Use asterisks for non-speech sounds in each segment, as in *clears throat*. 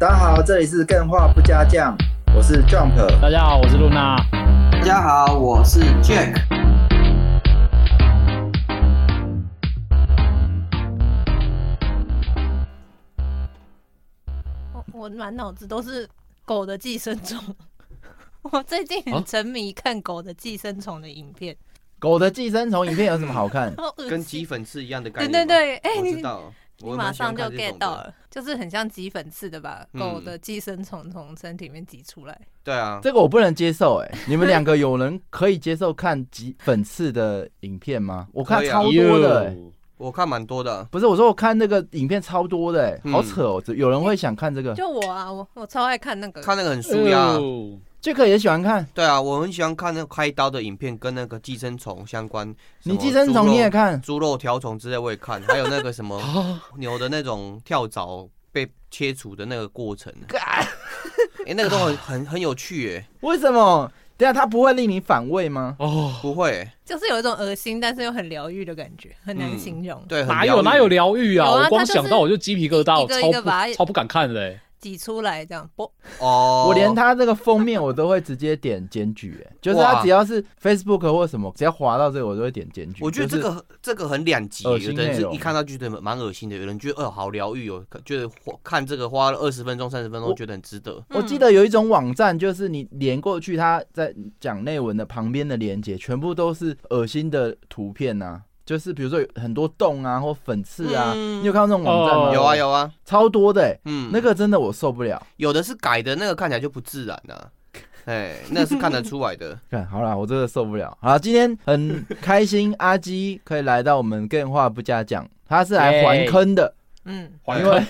大家好，这里是更画不加酱，我是 Jump。大家好，我是露娜。大家好，我是 Jack。我我满脑子都是狗的寄生虫。*laughs* 我最近很沉迷看狗的寄生虫的影片。狗的寄生虫影片有什么好看？*laughs* 跟鸡粉刺一样的概对念吗。对对，哎、知道，你我马上就 get。到了，就是很像挤粉刺的把嗯狗的寄生虫从身体里面挤出来。对啊，这个我不能接受哎、你们两个有人可以接受看挤粉刺的影片吗？我看超多的、欸，我看蛮多的。不是我说我看那个影片超多的、欸，嗯好扯哦、有人会想看这个就我啊，我我超爱看那个。看那个很舒压。哦，Jack 也喜欢看。对啊，我很喜欢看那个开刀的影片，跟那个寄生虫相关。你寄生虫你也看？猪肉条虫之类我也看，还有那个什么 *laughs* 牛的那种跳蚤被切除的那个过程。*laughs* 哎、那个都很很很有趣哎，为什么？等一下它不会令你反胃吗？哦，不会，就是有一种恶心，但是又很疗愈的感觉，很难嗯形容。对，哪有哪有疗愈啊？啊我光想到我就鸡皮疙瘩，我超一个把它不超不敢看的欸。挤出来这样，啵，哦？我连他这个封面我都会直接点检举，哎，就是他只要是 Facebook 或什么，只要滑到这个我都会点检举。我觉得这就是个这个很两极，有的人是一看到就觉得蛮恶心的，有人觉得哦好疗愈哦，觉得花看这个花了二十分钟、三十分钟我觉得很值得。我记得有一种网站，就是你连过去，它在讲内文的旁边的连接，全部都是恶心的图片呐、就是比如说有很多洞啊或粉刺啊，嗯你有看到那种网站吗？哦有啊，有啊，超多的、欸，嗯，那个真的我受不了。有的是改的，那个看起来就不自然呐、*laughs* 哎，那是看得出来的。看好啦，我真的受不了。好啦，今天很开心，阿基可以来到我们更话不加讲，他是来还坑的，嗯，还因为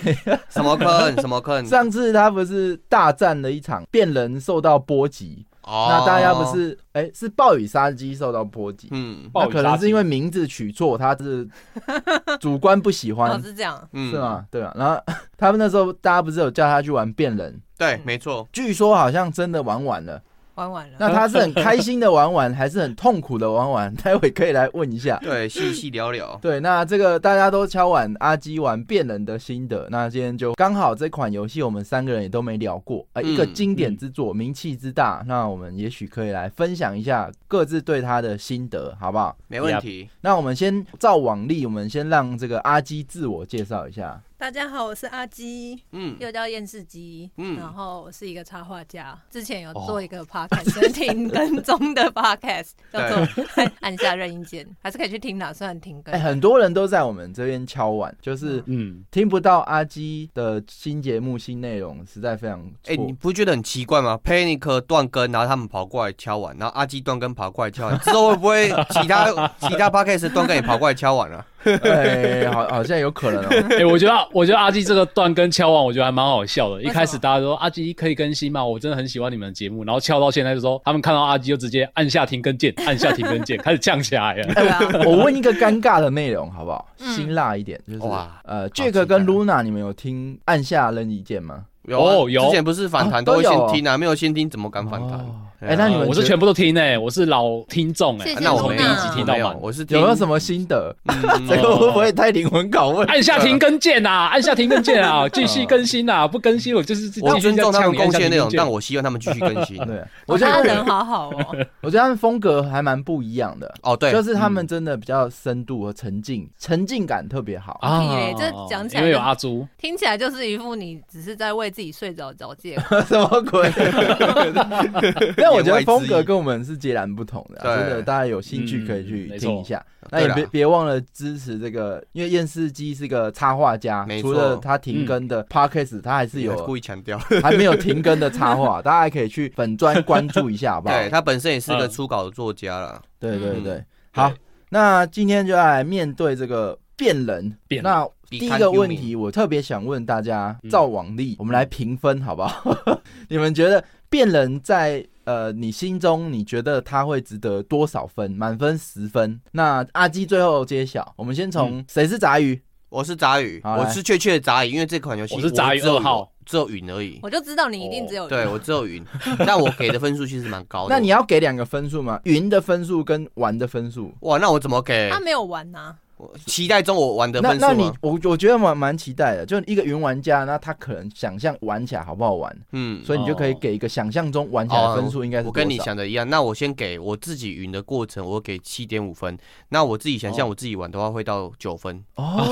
什么坑？什么坑？*laughs* 上次他不是大战了一场，变人受到波及，哦那大家不？是哎、是暴雨杀鸡受到波及，嗯那可能是因为名字取错，他是 *laughs* 主观不喜哦欢，是这样，嗯是？吗？对啊。然后他们那时候大家不是有叫他去玩变人，对，没错。据说好像真的玩完了。玩完了。那他是很开心的玩完，还是很痛苦的玩完？*laughs* 待会可以来问一下。对，细细聊聊。*laughs* 对，那这个大家都敲碗阿基玩变人的心得，那今天就刚好这款游戏我们三个人也都没聊过，呃，一个嗯经典之作，名气之大，那我们也许可以来分享一下各自对他的心得，好不好？没问题。那我们先照往例，我们先让这个阿基自我介绍一下。大家好，我是阿基，嗯，又叫验视机，嗯然后我是一个插画家，之前有做一个 podcast，停更中的 *laughs* podcast，叫做 *laughs* 按下任意键，还是可以去听的，虽然停更哎、。很多人都在我们这边敲碗，就是嗯，听不到阿基的新节目、新内容，实在非常哎、错。你不觉得很奇怪吗？Panic 断更，然后他们跑过来敲碗，然后阿基断更跑过来敲碗，之后会不会其他 *laughs* 其他 podcast 断更也跑过来敲碗啊？哎、好，好像有可能哦、*laughs* 哎，我觉得我觉得阿基这个断跟敲完，我觉得还蛮好笑的。一开始大家都说阿基可以更新吗？我真的很喜欢你们的节目，然后敲到现在就说他们看到阿基就直接按下停更键，按下停更键，开始降下来了。*laughs* 啊，我问一个尴尬的内容好不好？嗯辛辣一点，就是哇呃，Jack 跟 Luna，你们有听按下任意键吗？有啊哦有。之前不是反弹都会先听啊，没有先听怎么敢反弹？哦。哎哎，那你们觉得？我是全部都听诶，我是老听众诶谢。谢那我没第，一集听到没有满，我是听有没有什么心得？嗯这个会不会太灵魂拷问？按下停更键啊，按下停更键啊，继续更新啊，不更新我就是我尊重他们贡献的内容，但我我希望他们继续更新。*laughs* 对，我我觉得觉得人好好哦，*laughs* 我觉得他们风格还蛮不一样的，哦，对，就是他们真的比较深度和沉浸，沉浸感特别好。啊屁嘞这讲起来因为有阿朱，听起来就是一副你只是在为自己睡着找借口。*laughs* 什么鬼？*laughs* 但我觉得风格跟我们是截然不同的真的，大家有兴趣可以去听一下。那也别别忘了支持这个，因为验视机是个插画家，除了他停更的 podcast，他还是有故意强调，*laughs* 还没有停更的插画，大家还可以去粉专关注一下，好不好？对他本身也是个嗯初稿的作家啦。对对嗯对，好，那今天就要来面对这个变人。变那第一个问题，我特别想问大家，嗯照往例，我们来评分好不好？*laughs* 你们觉得变人在呃你心中，你觉得他会值得多少分？满分十分。那阿基最后揭晓，我们先嗯从谁是杂鱼？我是杂鱼，我是确切的杂鱼，因为这款游戏我是杂鱼二号，只有云而已。我就知道你一定只有对我只有云，*laughs* 但我给的分数其实蛮高的。那你要给两个分数吗？云的分数跟玩的分数？哇，那我怎么给他？没有玩呐，我期待中我玩的那那你分数吗？我我觉得蛮蛮期待的，就一个云玩家，那他可能想象玩起来好不好玩，嗯，所以你就可以哦给一个想象中玩起来的分数应该是我跟你想的一样，那我先给我自己云的过程，我给七点五分。那我自己想象哦我自己玩的话，会到九分。哦，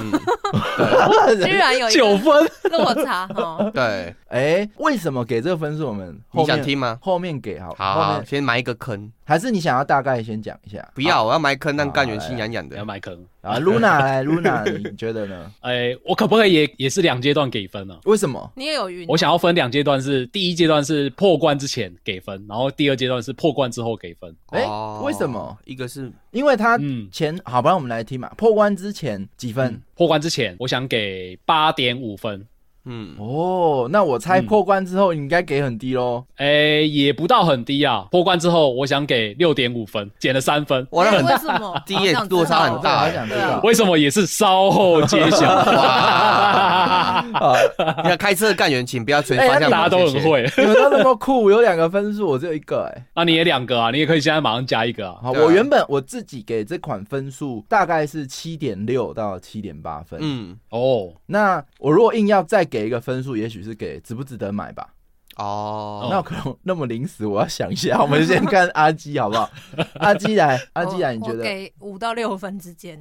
嗯，居然有一九个分，落差哦。对，哎，为什么给这个分数？我们后你想听吗？后面给好，好好，先埋一个坑，还是你想要大概先讲一下？不要，我要埋坑，让干员心痒痒的。要埋坑。啊，Luna *laughs* 来，Luna，你觉得呢？*laughs* 哎，我可不可以也也是两阶段给分呢？为什么？你也有晕，我想要分两阶段是，第一阶段是破关之前给分，然后第二阶段是破关之后给分。哎哦为什么？一个是因为他嗯，前好，不然我们来听嘛。破关之前几分？破关之前我想给八点五分，嗯，哦，那我猜嗯破关之后你应该给很低喽。哎，也不到很低啊。破关之后我想给六点五分，减了三分。我，为什么？第一页好想知落差很大想知道。为什么也是稍后揭晓？*laughs* 啊，*laughs* 你看开车的干员，请不要吹哎方向大家。都很会。你们都那么酷，有两个分数，我只有一个哎、那你也两个啊，你也可以现在马上加一个啊。好，我原本我自己给这款分数大概是七点六到七点八分。嗯，哦，那我如果硬要再给一个分数，也许是给值不值得买吧。哦，那可能那么临时，我要想一下。我们先看阿基好不好？*laughs* 阿基来，阿基来，你觉得？给五到六分之间，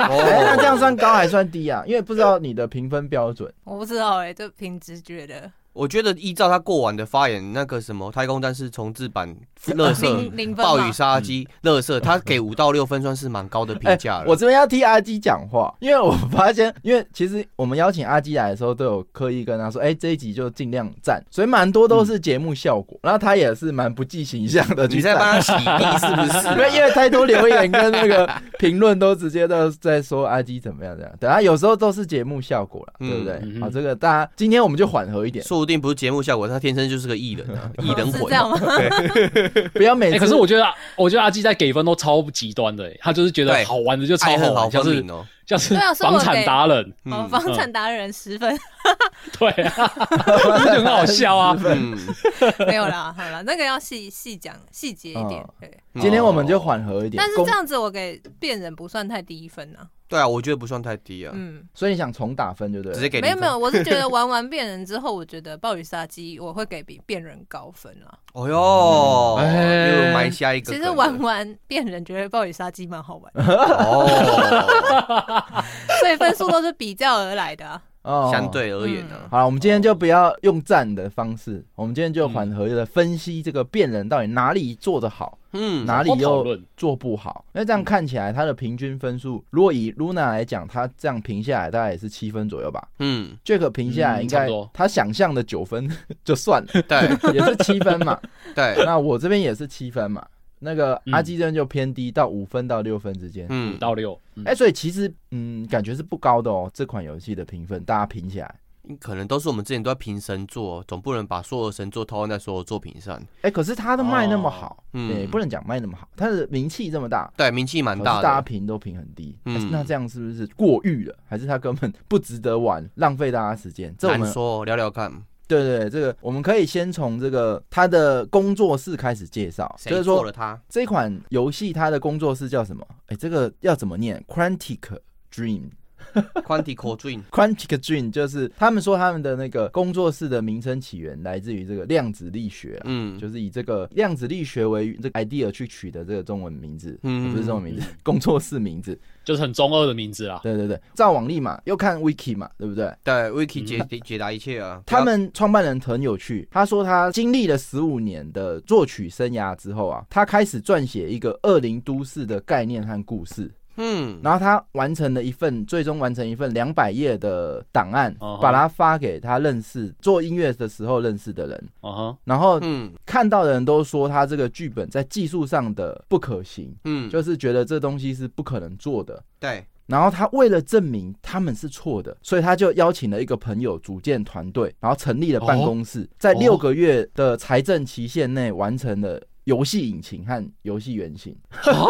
哦那这样算高还算低啊？因为不知道你的评分标准。我不知道哎，就凭直觉的。我觉得依照他过往的发言，那个什么太空战士重置版、乐色、暴雨杀机、乐色，他给五到六分算是蛮高的评价我这边要替阿基讲话，因为我发现，因为其实我们邀请阿基来的时候，都有刻意跟他说，哎、这一集就尽量赞，所以蛮多都是节目效果。然后他也是蛮不计形象的你在帮他。洗地是不是、*laughs* 因为因为太多留言跟那个评论都直接都在说阿基怎么样怎样，等下，有时候都是节目效果了，对不对？嗯好，这个大家今天我们就缓和一点，定不是节目效果，他天生就是个艺人啊，*laughs* 艺人魂是这。样吗？哎、*laughs* 不要每次。可是我觉得，我觉得阿基在给分都超极端的、欸，他就是觉得对好玩的就超爱恨好好玩，像是分明哦。像是对啊所以我房产给达人，哦，嗯房产达人十分，*laughs* 对啊，就很好笑啊。嗯，没有啦，好了，那个要细细讲细节一点今天我们就缓和一点，但是这样子我给变人不算太低分啊。对啊，我觉得不算太低啊，嗯，所以你想重打分就对了。直接给。没有没有，我是觉得玩完变人之后，我觉得暴雨杀机我会给比变人高分啊。哦哟，哎又埋下一个。其实玩完变人，觉得暴雨杀机蛮好玩，哦，*laughs* 所以分数都是比较而来的啊。哦相对而言呢，好了，我们今天就不要用赞的方式，我们今天就缓和的分析这个变人到底哪里做的好，嗯，哪里又做不好。那这样看起来，他的平均分数，如果以 Luna 来讲，他这样评下来大概也是七分左右吧。嗯，Jack 评下来应该他想象的九分 *laughs* 就算了，对 *laughs* 也是七分嘛。对，那我这边也是七分嘛。那个嗯阿基真就偏低，到五分到六分之间。五嗯，到六，嗯哎、所以其实嗯，感觉是不高的哦。这款游戏的评分，大家评起来，可能都是我们之前都在评神作，总不能把所有神作套用在所有作品上。哎、可是他的卖那么好，嗯对，不能讲卖那么好，他的名气这么大，对，名气蛮可是大家。评都评很低，嗯哎那这样是不是过誉了？还是他根本不值得玩，浪费大家时间？这我们说，聊聊看，对对对，这个我们可以先从这个他的工作室开始介绍，就谁是说他？这款游戏他的工作室叫什么？哎，这个要怎么念？Quantic Dream。*laughs* Quantico Dream，Quantic Dream 就是他们说他们的那个工作室的名称起源来自于这个量子力学啊，嗯，就是以这个量子力学为这个 idea 去取的这个中文名字，嗯不是中文名字，工作室名字。就是很中二的名字啊。对对对，照往例嘛，又看 wiki 嘛，对不对？对，Wiki 解解答一切啊。他们创办人很有趣，他说他经历了十五年的作曲生涯之后啊，他开始撰写一个恶灵都市的概念和故事，嗯，然后他完成了一份，最终完成一份两百页的档案哦，把它发给他认识做音乐的时候认识的人，然后嗯。看到的人都说他这个剧本在技术上的不可行，嗯，就是觉得这东西是不可能做的。对，然后他为了证明他们是错的，所以他就邀请了一个朋友组建团队，然后成立了办公室，在六个月的财政期限内完成了游戏引擎和游戏原型。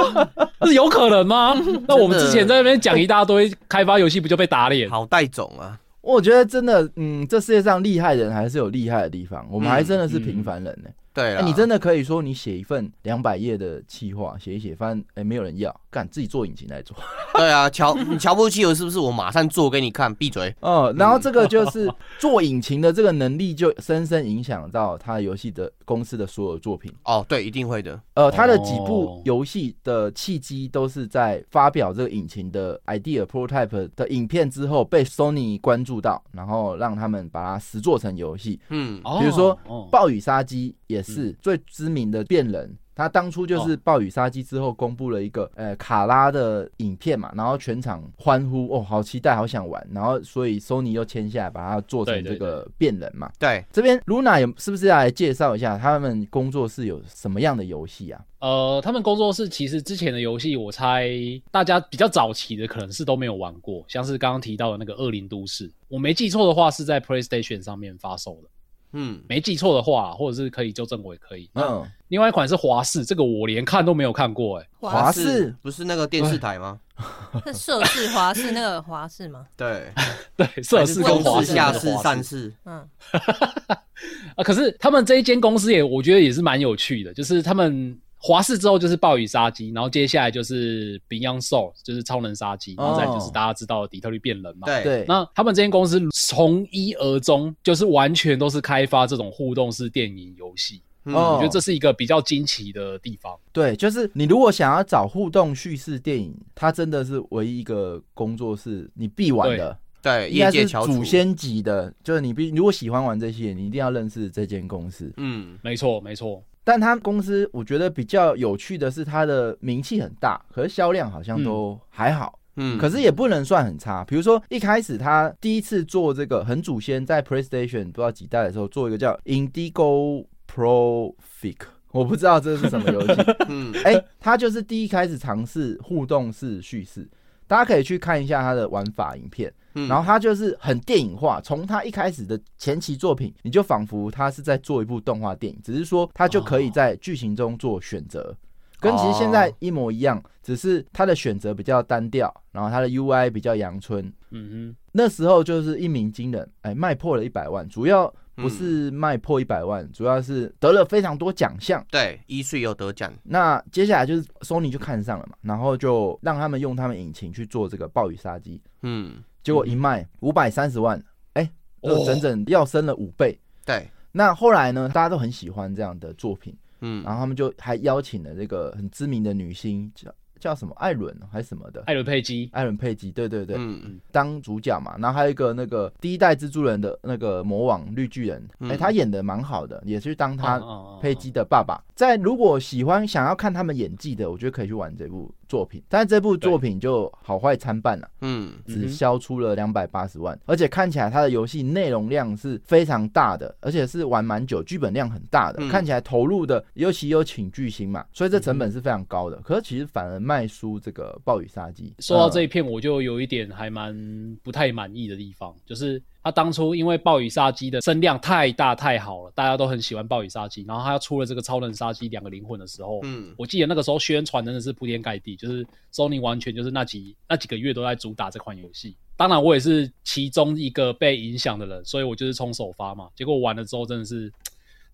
*laughs* 这有可能吗？*laughs* 那我们之前在那边讲一大堆开发游戏，不就被打脸？好带种啊。我觉得真的，嗯，这世界上厉害人还是有厉害的地方，我们还真的是嗯平凡人呢、对你真的可以说你写一份两百页的企划，写一写，反正哎没有人要，干自己做引擎来做。*laughs* 对啊，瞧 *laughs* 你瞧不起我是不是？我马上做给你看，闭嘴。哦，然后这个就是做引擎的这个能力，就深深影响到他游戏的公司的所有作品。哦，对，一定会的。呃，他的几哦部游戏的契机都是在发表这个引擎的 idea prototype 的影片之后，被 Sony 关注到，然后让他们把它实做成游戏。嗯，哦比如说哦暴雨杀机也是最知名的变人。他当初就是暴雨杀机之后公布了一个呃卡拉的影片嘛，然后全场欢呼哦，好期待，好想玩，然后所以 Sony 又签下来把它做成这个变人嘛。对，这边 Luna 有是不是要来介绍一下他们工作室有什么样的游戏啊？呃，他们工作室其实之前的游戏，我猜大家比较早期的可能是都没有玩过，像是刚刚提到的那个《恶灵都市》，我没记错的话是在 PlayStation 上面发售的，嗯，没记错的话，或者是可以纠正我也可以。嗯，另外一款是华视，这个我连看都没有看过，哎，华视不是那个电视台吗？是涉事华视那个华视吗？对，*laughs* 对，涉事跟华视、下视的视、华上视。嗯，*laughs* 啊，可是他们这一间公司也，我觉得也是蛮有趣的，就是他们华视之后就是暴雨杀机，然后接下来就是 Beyond Soul，就是超能杀机，然后再就是大家知道的底特律变人嘛。对，对，那他们这间公司从一而终，就是完全都是开发这种互动式电影游戏。嗯哦我觉得这是一个比较惊奇的地方。对，就是你如果想要找互动叙事电影，它真的是唯一一个工作室你必玩的，对，应该是祖。先级的，就是你必如果喜欢玩这些，你一定要认识这间公司。嗯，没错，没错。但他公司我觉得比较有趣的是，他的名气很大，可是销量好像都还好。嗯，可是也不能算很差。比如说一开始他第一次做这个很祖先，在 PlayStation 不知道几代的时候做一个叫 Indigo Pro Fic，我不知道这是什么游戏。*laughs* 嗯，哎、他就是第一开始尝试互动式叙事，大家可以去看一下他的玩法影片。嗯然后他就是很电影化，从他一开始的前期作品，你就仿佛他是在做一部动画电影，只是说他就可以在剧情中做选择。跟其实现在一模一样，只是他的选择比较单调，然后他的 UI 比较阳春。嗯哼那时候就是一鸣惊人，哎，卖破了一百万，主要不是卖破一百万，主要是得了非常多奖项。对，一岁又得奖。那接下来就是 Sony 就看上了嘛，然后就让他们用他们引擎去做这个暴雨杀机，嗯，结果一卖五百三十万，哎、就哦整整要升了五倍。对，那后来呢，大家都很喜欢这样的作品，嗯。然后他们就还邀请了这个很知名的女星，叫叫什么艾伦还是什么的，，艾伦佩姬，艾伦佩姬，对对对，嗯。当主角嘛，然后还有一个那个第一代蜘蛛人的那个魔王绿巨人，哎、嗯他演的蛮好的，也是当他嗯嗯嗯佩姬的爸爸。在如果喜欢想要看他们演技的，我觉得可以去玩这部作品。但是这部作品就好坏参半了，嗯只销出了两百八十万，而且看起来它的游戏内容量是非常大的，而且是玩蛮久，剧本量很大的，嗯看起来投入的尤其有请巨星嘛，所以这成本是非常高的。可是其实反而卖输这个暴雨杀机。说到这呃一片，我就有一点还蛮不太满意的地方，就是他当初因为暴雨杀机的声量太大太好了，大家都很喜欢暴雨杀机，然后他出了这个超能杀机两个灵魂的时候，嗯我记得那个时候宣传真的是铺天盖地，就是 Sony 完全就是那几那几个月都在主打这款游戏。当然，我也是其中一个被影响的人，所以我就是冲首发嘛。结果玩了之后，真的是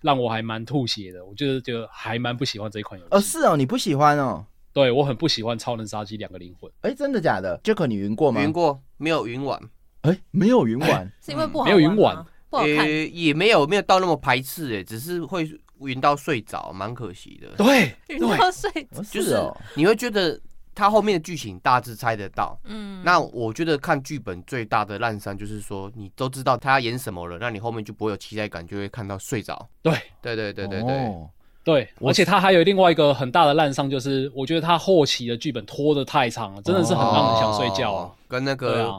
让我还蛮吐血的。我就是觉得还蛮不喜欢这一款游戏。哦，是哦，你不喜欢哦？对我很不喜欢超能杀机两个灵魂。哎、真的假的？Jack，你云过吗？云过没有云玩？哎、没有云玩。是因为不好没有云玩玩吗，不好看。呃，也没有没有到那么排斥哎，只是会云到睡着，蛮可惜的。对 *laughs* 晕到睡。着就是你会觉得他后面的剧情大致猜得到。嗯，那我觉得看剧本最大的烂伤就是说，你都知道他要演什么了，那你后面就不会有期待感，就会看到睡着。对对对对对对，哦对，而且他还有另外一个很大的烂伤，就是我觉得他后期的剧本拖得太长了，真的是很让人想睡觉啊哦。跟那个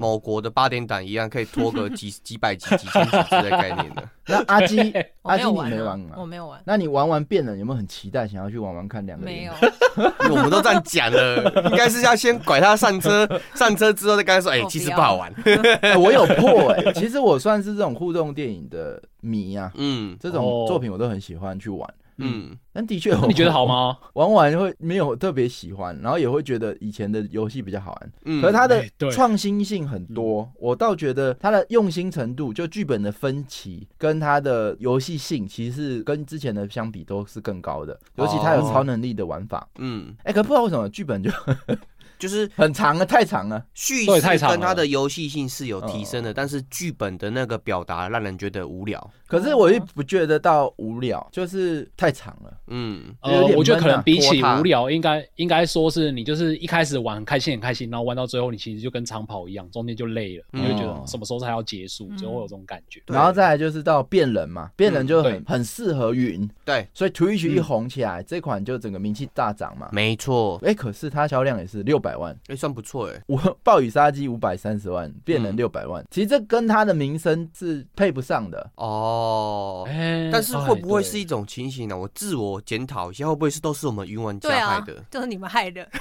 某国的八点档一样，可以拖个几 *laughs* 几百集、几千集之类的概念的。那阿基，阿基你没玩啊没玩啊？我没有玩，那你玩完变了，有没有很期待想要去玩玩看两个？没有。。因为我们都这样讲了，应该是要先拐他上车，上车之后再跟他说，哎、其实不好玩。*laughs* 哎我有破哎、其实我算是这种互动电影的迷啊，嗯，这种哦作品我都很喜欢去玩。嗯，但的确，*laughs* 你觉得好？吗？玩完会没有特别喜欢，然后也会觉得以前的游戏比较好玩。嗯可是它的创新性很多，我倒觉得它的用心程度，就剧本的分歧跟它的游戏性，其实是跟之前的相比都是更高的。尤其它有哦超能力的玩法，嗯，哎、可不知道为什么剧本就就是很长了，太长了。叙对太长事跟它的游戏性是有提升的，哦但是剧本的那个表达让人觉得无聊。可是我也不觉得到无聊，就是太长了。嗯，呃，我觉得可能比起无聊，应该应该说是你就是一开始玩很开心很开心，然后玩到最后你其实就跟长跑一样，中间就累了，嗯。你会觉得什么时候才要结束，就会有这种感觉。然后再来就是到变人嘛，变人就很、很适合云，对，所以 Twitch 嗯。一红起来，这款就整个名气大涨嘛。没错，哎、可是它销量也是六百万，哎，算不错哎。我 *laughs* 暴雨杀机五百三十万，变人嗯六百万，其实这跟他的名声是配不上的。哦，哎但是会不会哎是一种情形呢？我自我检讨一下，会不会是都是我们云玩家害的？，*laughs* 就是你们害的。*laughs*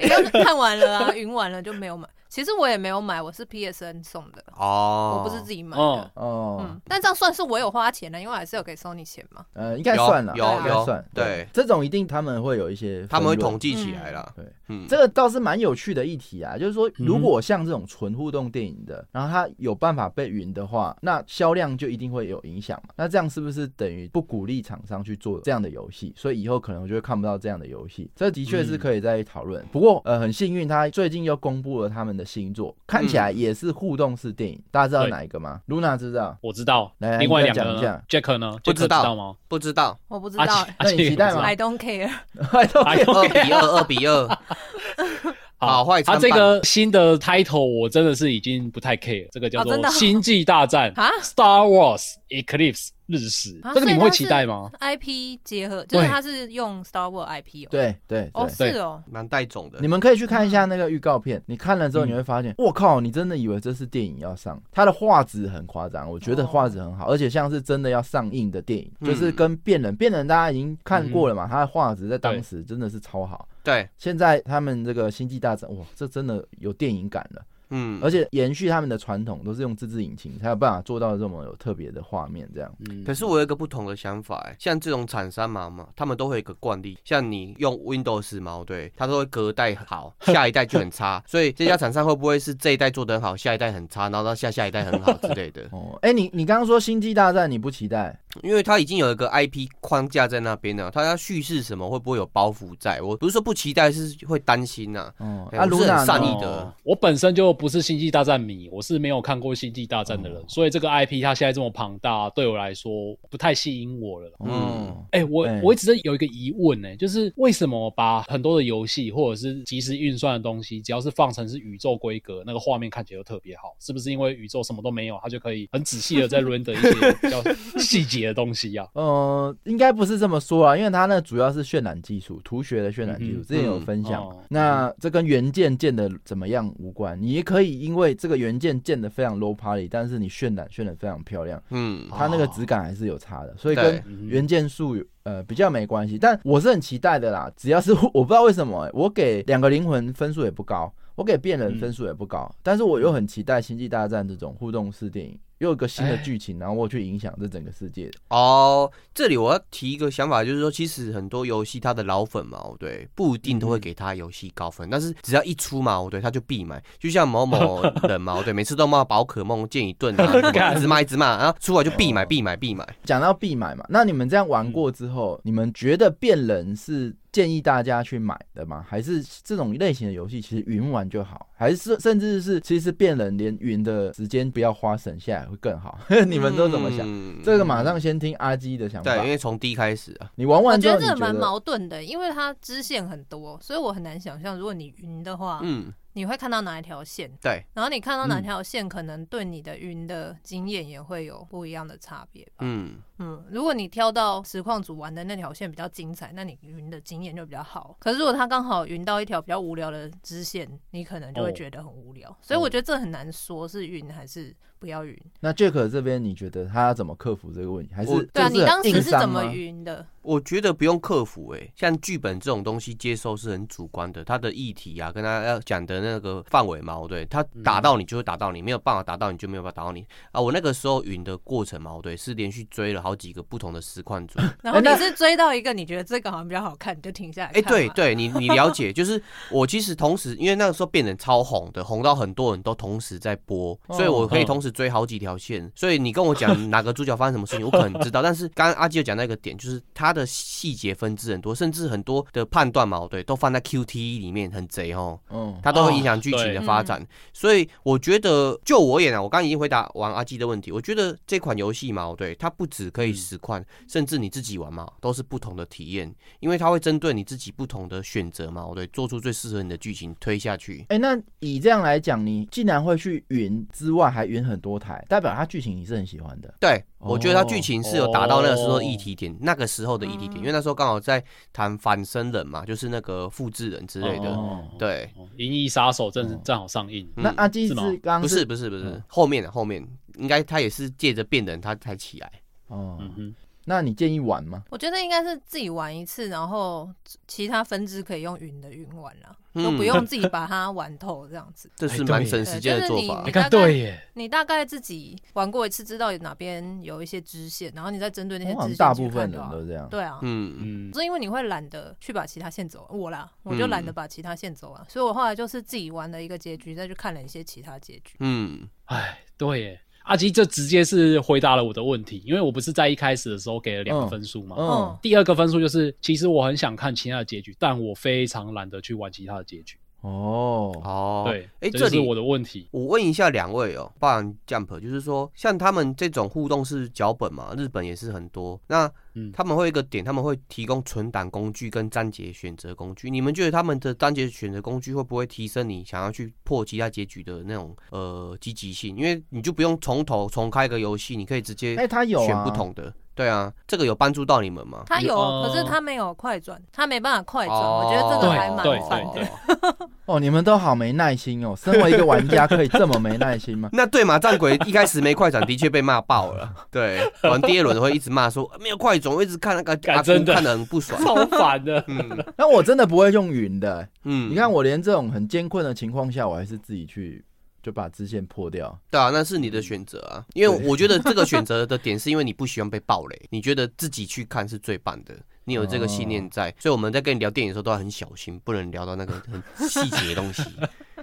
因为看完了啊，云完了就没有买。其实我也没有买，我是 PSN 送的，哦，我不是自己买哦的。哦，嗯，但这样算是我有花钱的，因为我还是有给 Sony 钱嘛。呃，应该算了，有应该有算。对这种一定他们会有一些，他们会统。计起来了。对，嗯，这个倒是蛮有趣的议题啊，就是说，嗯如果像这种纯互动电影的，然后它有办法被云的话，那销量就一定会有影响嘛。那这样是不是等于不鼓励厂商去做这样的游戏？所以以后可能就会看不到这样的游戏。这的确是可以再讨论。不过呃，很幸运，他最近又公布了他们的星座，看起来也是互动式电影。大家知道哪一个吗？Luna 知道？我知道来，另外两个讲一下，Jack 呢？不知道道吗？不知道，我不知阿道奇，那你期待吗 I don't care。*laughs* I don't care 二比二，二比二。*laughs* 好坏他这个新的 title 我真的是已经不太 care，这个叫做《哦真的哦星际大战》啊 Star Wars Eclipse 日食啊，这个你们会期待吗？IP 结合，就是对它是用 Star Wars IP 哦。对对哦，对。是哦，蛮带种的你。们可以去看一下那个预告片，你看了之后嗯你会发现，我靠，你真的以为这是电影要上，它的画质很夸张，我觉得画质很好，而且像是真的要上映的电影，嗯就是跟变人，变人大家已经看过了嘛，它的画质在当时真的是超好。对，现在他们这个星际大战，哇，这真的有电影感了，嗯，而且延续他们的传统，都是用自制引擎才有办法做到这么有特别的画面，这样。嗯可是我有一个不同的想法、欸，像这种厂商嘛嘛，他们都会有一个惯例，像你用 Windows 嘛，对，它都会隔代好，下一代就很差，*laughs* 所以这家厂商会不会是这一代做得很好，下一代很差，然后到下下一代很好之类的？*laughs* 哦，哎、你你刚刚说星际大战你不期待？因为它已经有一个 IP 框架在那边了，它要叙事什么会不会有包袱在？我不是说不期待，是会担心呐、哦，啊，哎我是很卢娜善意的哦我本身就不是星际大战迷，我是没有看过星际大战的人，所以这个 IP 它现在这么庞大，对我来说不太吸引我了。嗯，哎、我哎我一直有一个疑问呢、就是为什么把很多的游戏或者是即时运算的东西，只要是放成是宇宙规格，那个画面看起来就特别好？是不是因为宇宙什么都没有，它就可以很仔细的在 *laughs* render 一些比较细节的东西啊？嗯，*laughs* 应该不是这么说啊，因为它那主要是渲染技术，图学的渲染技术，嗯之前有分享。哦那这跟原件建的怎么样无关，你也可以因为这个元件建的非常 low poly，但是你渲染渲染非常漂亮，嗯，它那个质感还是有差的，所以跟嗯元件数呃比较没关系。但我是很期待的啦，只要是我不知道为什么、欸我给两个灵魂分数也不高，我给变人分数也不高，但是我又很期待星际大战这种互动式电影。又有一个新的哎剧情，然后我去影响这整个世界。哦，这里我要提一个想法，就是说，其实很多游戏它的老粉嘛，对，不一定都会给他游戏高分，但是只要一出嘛，对，他就必买。就像某某人嘛，对，每次都骂宝可梦见一顿啊，*laughs* 一直骂一直骂，然后出来就必买必买必买。讲到必买嘛，那你们这样玩过之后，你们觉得变人是建议大家去买的吗？还是这种类型的游戏其实云玩就好？还是甚至是其实变人连云的时间不要花省下来会更好？*laughs* 你们都怎么想？嗯这个马上先听阿基的想法对，因。为从 D 开始啊，你玩我完之后，你觉得这个蛮矛盾的，因为它支线很多，所以我很难想象，如果你云的话，嗯，你会看到哪一条线，对，然后你看到嗯哪条线，可能对你的云的经验也会有不一样的差别吧。嗯，嗯，如果你挑到实况组玩的那条线比较精彩，那你云的经验就比较好。可是如果他刚好云到一条比较无聊的支线，你可能就会哦觉得很无聊。所以我觉得这很难说是云还是不要云。那 Jack 这边，你觉得他要怎么克服这个问题？还是对啊，你当时是怎么吗云的？我觉得不用克服诶、像剧本这种东西接收是很主观的，它的议题啊，跟他要讲的那个范围嘛，对，他打到你就会打到你，没有办法打到你就没有办法打到你啊。我那个时候云的过程嘛，对，是连续追了好好几个不同的实况组。*laughs* 然后你是追到一个你觉得这个好像比较好看，你就停下来哎。对对，你你了解，*laughs* 就是我其实同时，因为那个时候变得超红的，红到很多人都同时在播，所以我可以同时追好几条线。所以你跟我讲哪个主角发生什么事情，我可能知道。但是刚刚阿基有讲到一个点，就是他的细节分支很多，甚至很多的判断嘛，对，都放在 QTE 里面，很贼哦。嗯，它都会影响剧情的发展，所以我觉得，就我而言啊，我刚刚已经回答完阿基的问题。我觉得这款游戏嘛，对它不只可以实况，甚至你自己玩嘛，都是不同的体验，因为它会针对你自己不同的选择嘛，对，做出最适合你的剧情推下去。哎、那以这样来讲，你竟然会去云之外还云很多台，代表它剧情你是很喜欢的。对，哦我觉得它剧情是有达到那个时候的议题点，哦那个时候的议题点，因为那时候刚好在谈反生人嘛，就是那个复制人之类的。哦对，哦银翼杀手正哦正好上映，嗯那阿基是刚不是不是不是，后面的后面应该他也是借着变人他才起来。哦，嗯哼，那你建议玩吗？我觉得应该是自己玩一次，然后其他分支可以用云的云玩了，嗯。都不用自己把它玩透这样子。这是蛮省时间的做法对就是你。你看对耶，你大概自己玩过一次，知道哪边有一些支线，然后你再针对那些支线大部分人都这样。对啊，嗯，嗯，是因为你会懒得去把其他线走，我啦，我就懒得把其他线走啊，所以我后来就是自己玩了一个结局，再去看了一些其他结局。嗯，哎，对耶，阿基这直接是回答了我的问题，因为我不是在一开始的时候给了两个嗯分数嘛？嗯，第二个分数就是，其实我很想看其他的结局，但我非常懒得去玩其他的结局。哦，哦，对，哎，这是我的问题。我问一下两位哦，包含 Jump，就是说像他们这种互动式脚本嘛，日本也是很多。那嗯他们会有一个点，他们会提供存档工具跟章节选择工具。你们觉得他们的章节选择工具会不会提升你想要去破其他结局的那种呃积极性？因为你就不用从头重开一个游戏，你可以直接哎、他有啊，选不同的。对啊，这个有帮助到你们吗？他有，呃可是他没有快转，他没办法快转，哦我觉得这个对还蛮对烦的。*laughs* 哦，你们都好没耐心哦。身为一个玩家，可以这么没耐心吗？*laughs* 那对嘛，战鬼一开始没快转，的确被骂爆了。对，*laughs* 玩第二轮会一直骂说没有快转，我一直看那个阿真的看得很不爽。超烦的，嗯那我真的不会用云的、嗯，你看，我连这种很艰困的情况下，我还是自己去就把支线破掉。对啊，那是你的选择啊。因为我觉得这个选择的点是因为你不喜欢被暴雷，你觉得自己去看是最棒的，你有这个信念在，所以我们在跟你聊电影的时候都要很小心，不能聊到那个很细节的东西。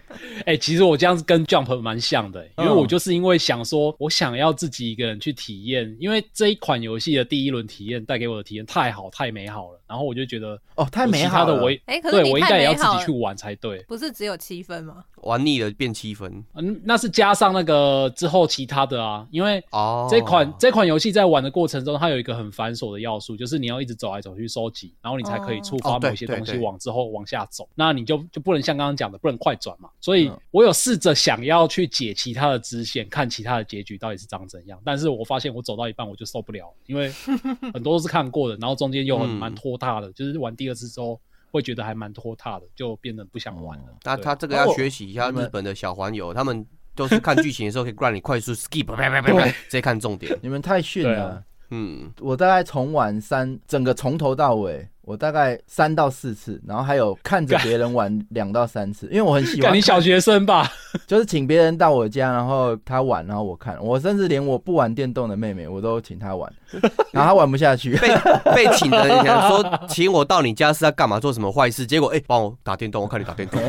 *laughs* 哎、其实我这样子跟 Jump 蛮像的、因为嗯我就是因为想说，我想要自己一个人去体验，因为这一款游戏的第一轮体验带给我的体验太好太美好了，然后我就觉得哦，太美好了。他的我也哎，可是对我应该也要自己去玩才对。不是只有七分吗？玩腻了变七分嗯，那是加上那个之后其他的啊，因为哦。这款这款游戏在玩的过程中，它有一个很繁琐的要素，就是你要一直走来走去收集，然后你才可以触发某些东西往之后往下走。那你就就不能像刚刚讲的，不能快转嘛。所以嗯。我有试着想要去解其他的支线，看其他的结局到底是长怎样，但是我发现我走到一半我就受不了，因为 *laughs* 很多都是看过的，然后中间又很嗯。蛮拖沓的，就是玩第二次之后会觉得还蛮拖沓的，就变得不想玩了。对。那他这个要哦学习一下日本的小环游，他们都是看剧情的时候可以让你快速 skip，啪啪啪啪啪直接看重点。你们太逊了。嗯，我大概重玩三，整个从头到尾，我大概三到四次，然后还有看着别人玩 *laughs* 两到三次，因为我很喜欢你小学生吧？*laughs* 就是请别人到我家，然后他玩，然后我看，我甚至连我不玩电动的妹妹，我都请她玩，*laughs* 然后她玩不下去，被被请的人想说请我到你家是要干嘛？做什么坏事？结果哎，帮我打电动，我看你打电动。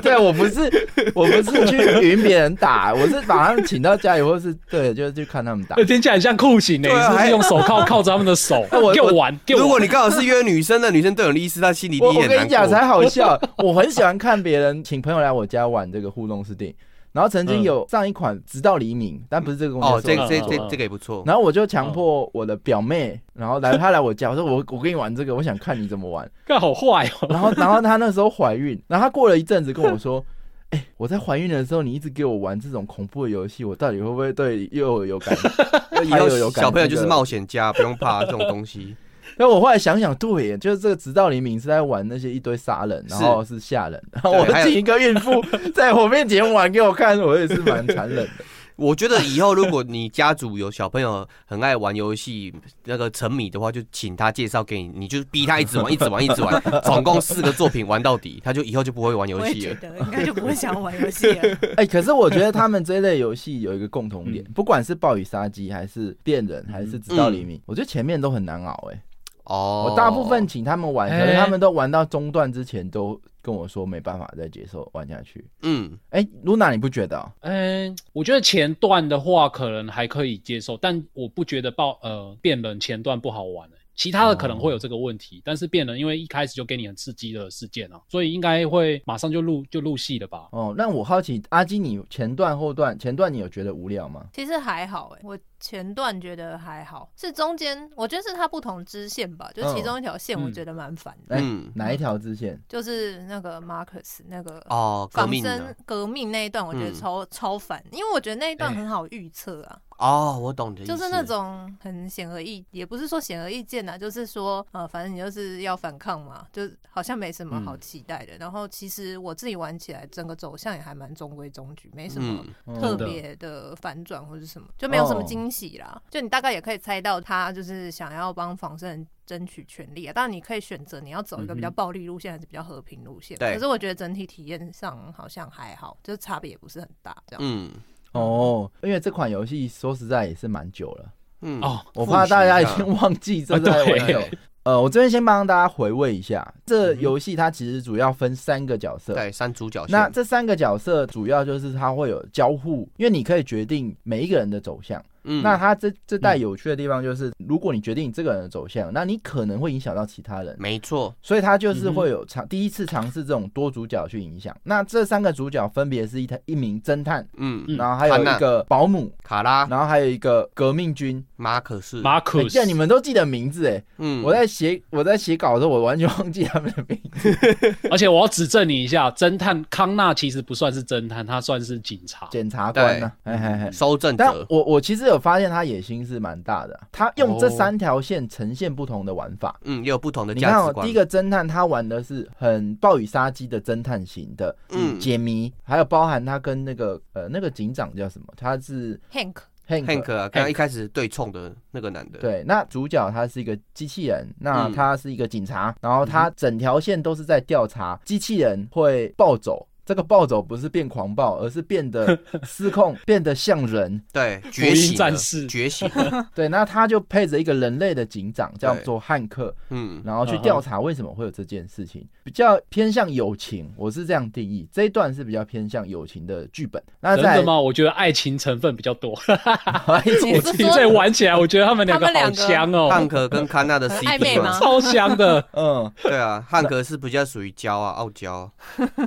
对我不是我不是去云别人打，我是把他们请到家里，或是对，就是去看他们打。听起来很像酷刑呢、对啊是不是用手铐铐着他们的手？我给我玩，给我玩。如果你刚好是约女生的，女生都有意思，她心里第我跟你讲。才好笑，我很喜欢看别人请朋友来我家玩这个互动式电影，然后曾经有上一款《直到黎明》，但不是这个公司哦，这这这这个也不错。然后我就强迫我的表妹，然后来她来我家，我说我我跟你玩这个，我想看你怎么玩。干好坏哦！然后然后她那时候怀孕，然后她过了一阵子跟我说。*laughs* 哎、我在怀孕的时候，你一直给我玩这种恐怖的游戏，我到底会不会对幼儿有感？以还后有有感小朋友就是冒险家，不用怕这种东西。但我后来想想，对耶，就是这个直到黎明是在玩那些一堆杀人，然后是吓人，*laughs* 然后我还有请一个孕妇 *laughs* 在我面前玩给我看，我也是蛮残忍的。*laughs* 我觉得以后如果你家族有小朋友很爱玩游戏，那个沉迷的话，就请他介绍给你，你就逼他一直玩，一直玩，一直玩，总共四个作品玩到底，他就以后就不会玩游我也戏了。觉得应该就不会想玩游戏了。哎、可是我觉得他们这一类游戏有一个共同点，嗯不管是暴雨杀机还是电人还是直到黎明，我觉得前面都很难熬哎、哦，我大部分请他们玩，可哎能他们都玩到中段之前都跟我说没办法再接受玩下去。嗯，哎、露娜你不觉得、哦？嗯，我觉得前段的话可能还可以接受，但我不觉得爆呃变冷前段不好玩、欸、其他的可能会有这个问题，但是变人因为一开始就给你很刺激的事件啊，所以应该会马上就入就入戏了吧？哦，那我好奇阿基，你前段后段前段你有觉得无聊吗？其实还好哎，我前段觉得还好，是中间我觉得是它不同支线吧，就是其中一条线我觉得蛮烦的，哎、嗯哪一条支线？就是那个 Marcus 那个哦，革命生，革命那一段，我觉得嗯。超、超烦，因为我觉得那一段哎。很好预测啊，哦，我懂你的意思，就是那种很显而易，也不是说显而易见呐，就是说呃，反正你就是要反抗嘛，就好像没什么好期待的。然后其实我自己玩起来，整个走向也还蛮中规中矩，没什么特别的反转或者什么，就没有什么哦惊喜啦。就你大概也可以猜到，他就是想要帮仿生人争取权利啊。当然，你可以选择你要走一个比较暴力路线，还是比较和平路线。对可是我觉得整体体验上好像还好，就是差别也不是很大。这样，嗯哦，因为这款游戏说实在也是蛮久了，嗯哦我怕大家已经忘记这在玩对久。*laughs* 呃，我这边先帮大家回味一下，这游戏它其实主要分三个角色。对三主角线，那这三个角色主要就是它会有交互，因为你可以决定每一个人的走向。嗯。那他这这代有趣的地方就是，如果你决定这个人的走向，那你可能会影响到其他人。没错，所以他就是会有尝第一次尝试这种多主角去影响。那这三个主角分别是一台一名侦探，嗯，嗯。然后还有一个保姆，卡拉。然后还有一个革命军。马可是，哎马可既然你们都记得名字，哎，嗯，我在写我在写稿的时候，我完全忘记他们的名字。*laughs* 而且我要指正你一下，侦探康纳其实不算是侦探，他算是警察。检察官呢？收正但者，我我其实有发现他野心是蛮大的啊，他用这哦三条线呈现不同的玩法。嗯，也有不同的你看哦，价值观。第一个侦探他玩的是很暴雨杀机的侦探型的，嗯解谜，还有包含他跟那个呃那个警长叫什么？他是 Hank Hank。Hank 啊，刚刚一开始对冲的那个男的，，对，那主角他是一个机器人，那嗯他是一个警察，然后他整条线都是在调查机器人会暴走。这个暴走不是变狂暴，而是变得 *laughs* 失控，变得像人。对，觉醒战士觉醒了，*laughs* 对，那他就配着一个人类的警长，叫做汉克，嗯，然后去调查为什么会有这件事情，比较偏向友情，我是这样定义。这一段是比较偏向友情的剧本。那在真的吗？我觉得爱情成分比较多。*laughs* 我自在玩起来，我觉得他们两个好香哦，汉克跟康纳的很 CP 超香的。嗯，对啊，汉克是比较属于娇啊，傲娇，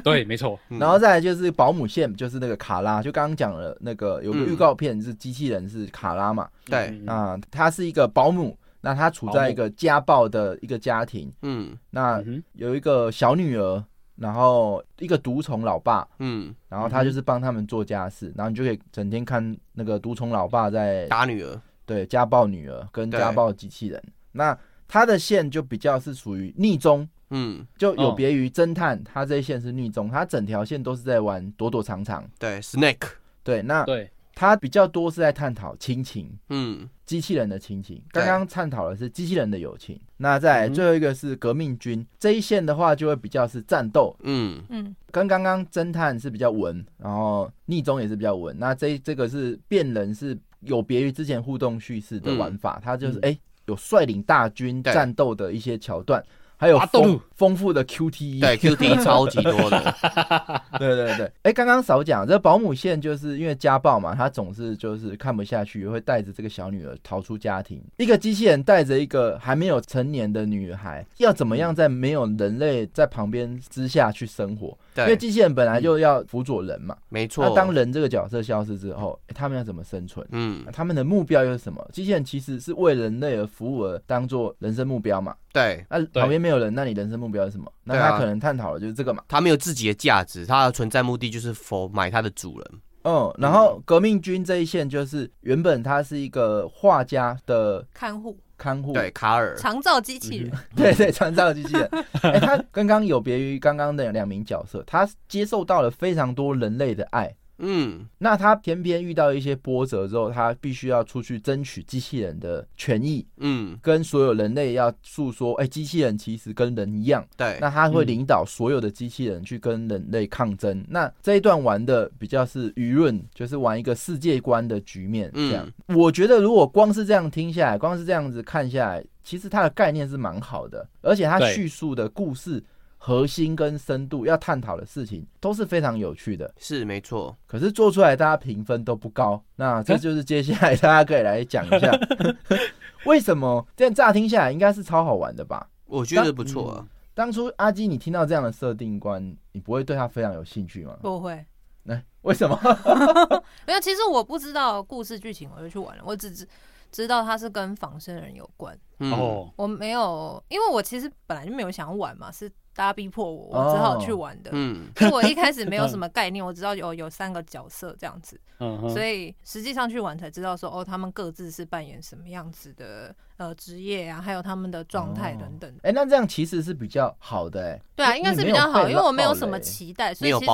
对，没错。嗯。然后再来就是保姆线，就是那个卡拉，就刚刚讲了那个有个嗯预告片是机器人是卡拉嘛，对，嗯。啊，她是一个保姆，那她处在一个家暴的一个家庭，嗯。那有一个小女儿，然后一个独宠老爸，嗯，然后她就是帮他们做家事，然后你就可以整天看那个独宠老爸在打女儿，对家暴女儿跟家暴机器人，那他的线就比较是属于逆中。嗯，就有哦别于侦探，他这一线是逆中，他整条线都是在玩躲躲藏藏。对，Snake，对，那对，他比较多是在探讨亲情，嗯机器人的亲情。刚刚探讨的是机器人的友情。那再来嗯最后一个是革命军这一线的话，就会比较是战斗，嗯嗯，跟刚刚侦探是比较稳，然后逆中也是比较稳。那这这个是变人是有别于之前互动叙事的玩法，他就是嗯哎、有率领大军战斗的一些桥段。还有丰丰富的 QTE，对 QTE 超级多的，*laughs* 对对对，哎，刚刚少讲，这保姆线就是因为家暴嘛，他总是就是看不下去，会带着这个小女儿逃出家庭。一个机器人带着一个还没有成年的女孩，要怎么样在没有人类在旁边之下去生活？因为，机器人本来就要辅佐人嘛，没错那，当人这个角色消失之后，诶他们要怎么生存？嗯，他们的目标又是什么？机器人其实是为人类而服务而当做人生目标嘛。对，那旁边没有人，那你人生目标是什么？那他可能探讨的就是这个嘛。他没有自己的价值，他的存在目的就是否买他的主人，嗯，然后革命军这一线就是原本他是一个画家的看护看护，对，卡尔，长照机器人，*laughs* 对对，长照机器人。*laughs* 哎、他刚刚有别于刚刚的两名角色，他接受到了非常多人类的爱，嗯，那他偏偏遇到一些波折之后，他必须要出去争取机器人的权益，嗯，跟所有人类要诉说，哎、机器人其实跟人一样。对，那他会领导所有的机器人去跟人类抗争。那这一段玩的比较是舆论，就是玩一个世界观的局面。这样，我觉得如果光是这样听下来，光是这样子看下来，其实它的概念是蛮好的，而且它叙述的故事核心跟深度要探讨的事情都是非常有趣的。是没错。可是做出来大家评分都不高，那这就是接下来大家可以来讲一下，*laughs* *laughs* 为什么这样乍听下来应该是超好玩的吧？我觉得不错啊。当初阿基你听到这样的设定观，你不会对他非常有兴趣吗？不会，哎，为什么？*laughs* 没有。其实我不知道故事剧情，我就去玩了。我只知知道它是跟仿生人有关。嗯，哦，我没有，因为我其实本来就没有想玩嘛，是大家逼迫我，我只好去玩的。嗯，因为我一开始没有什么概念，*laughs* 我知道有有三个角色这样子，嗯，所以实际上去玩才知道说，哦，他们各自是扮演什么样子的呃职业啊，还有他们的状态等等。哎、那这样其实是比较好的、哎，对啊，应该是比较好，因为我没有什么。期待，所以其实。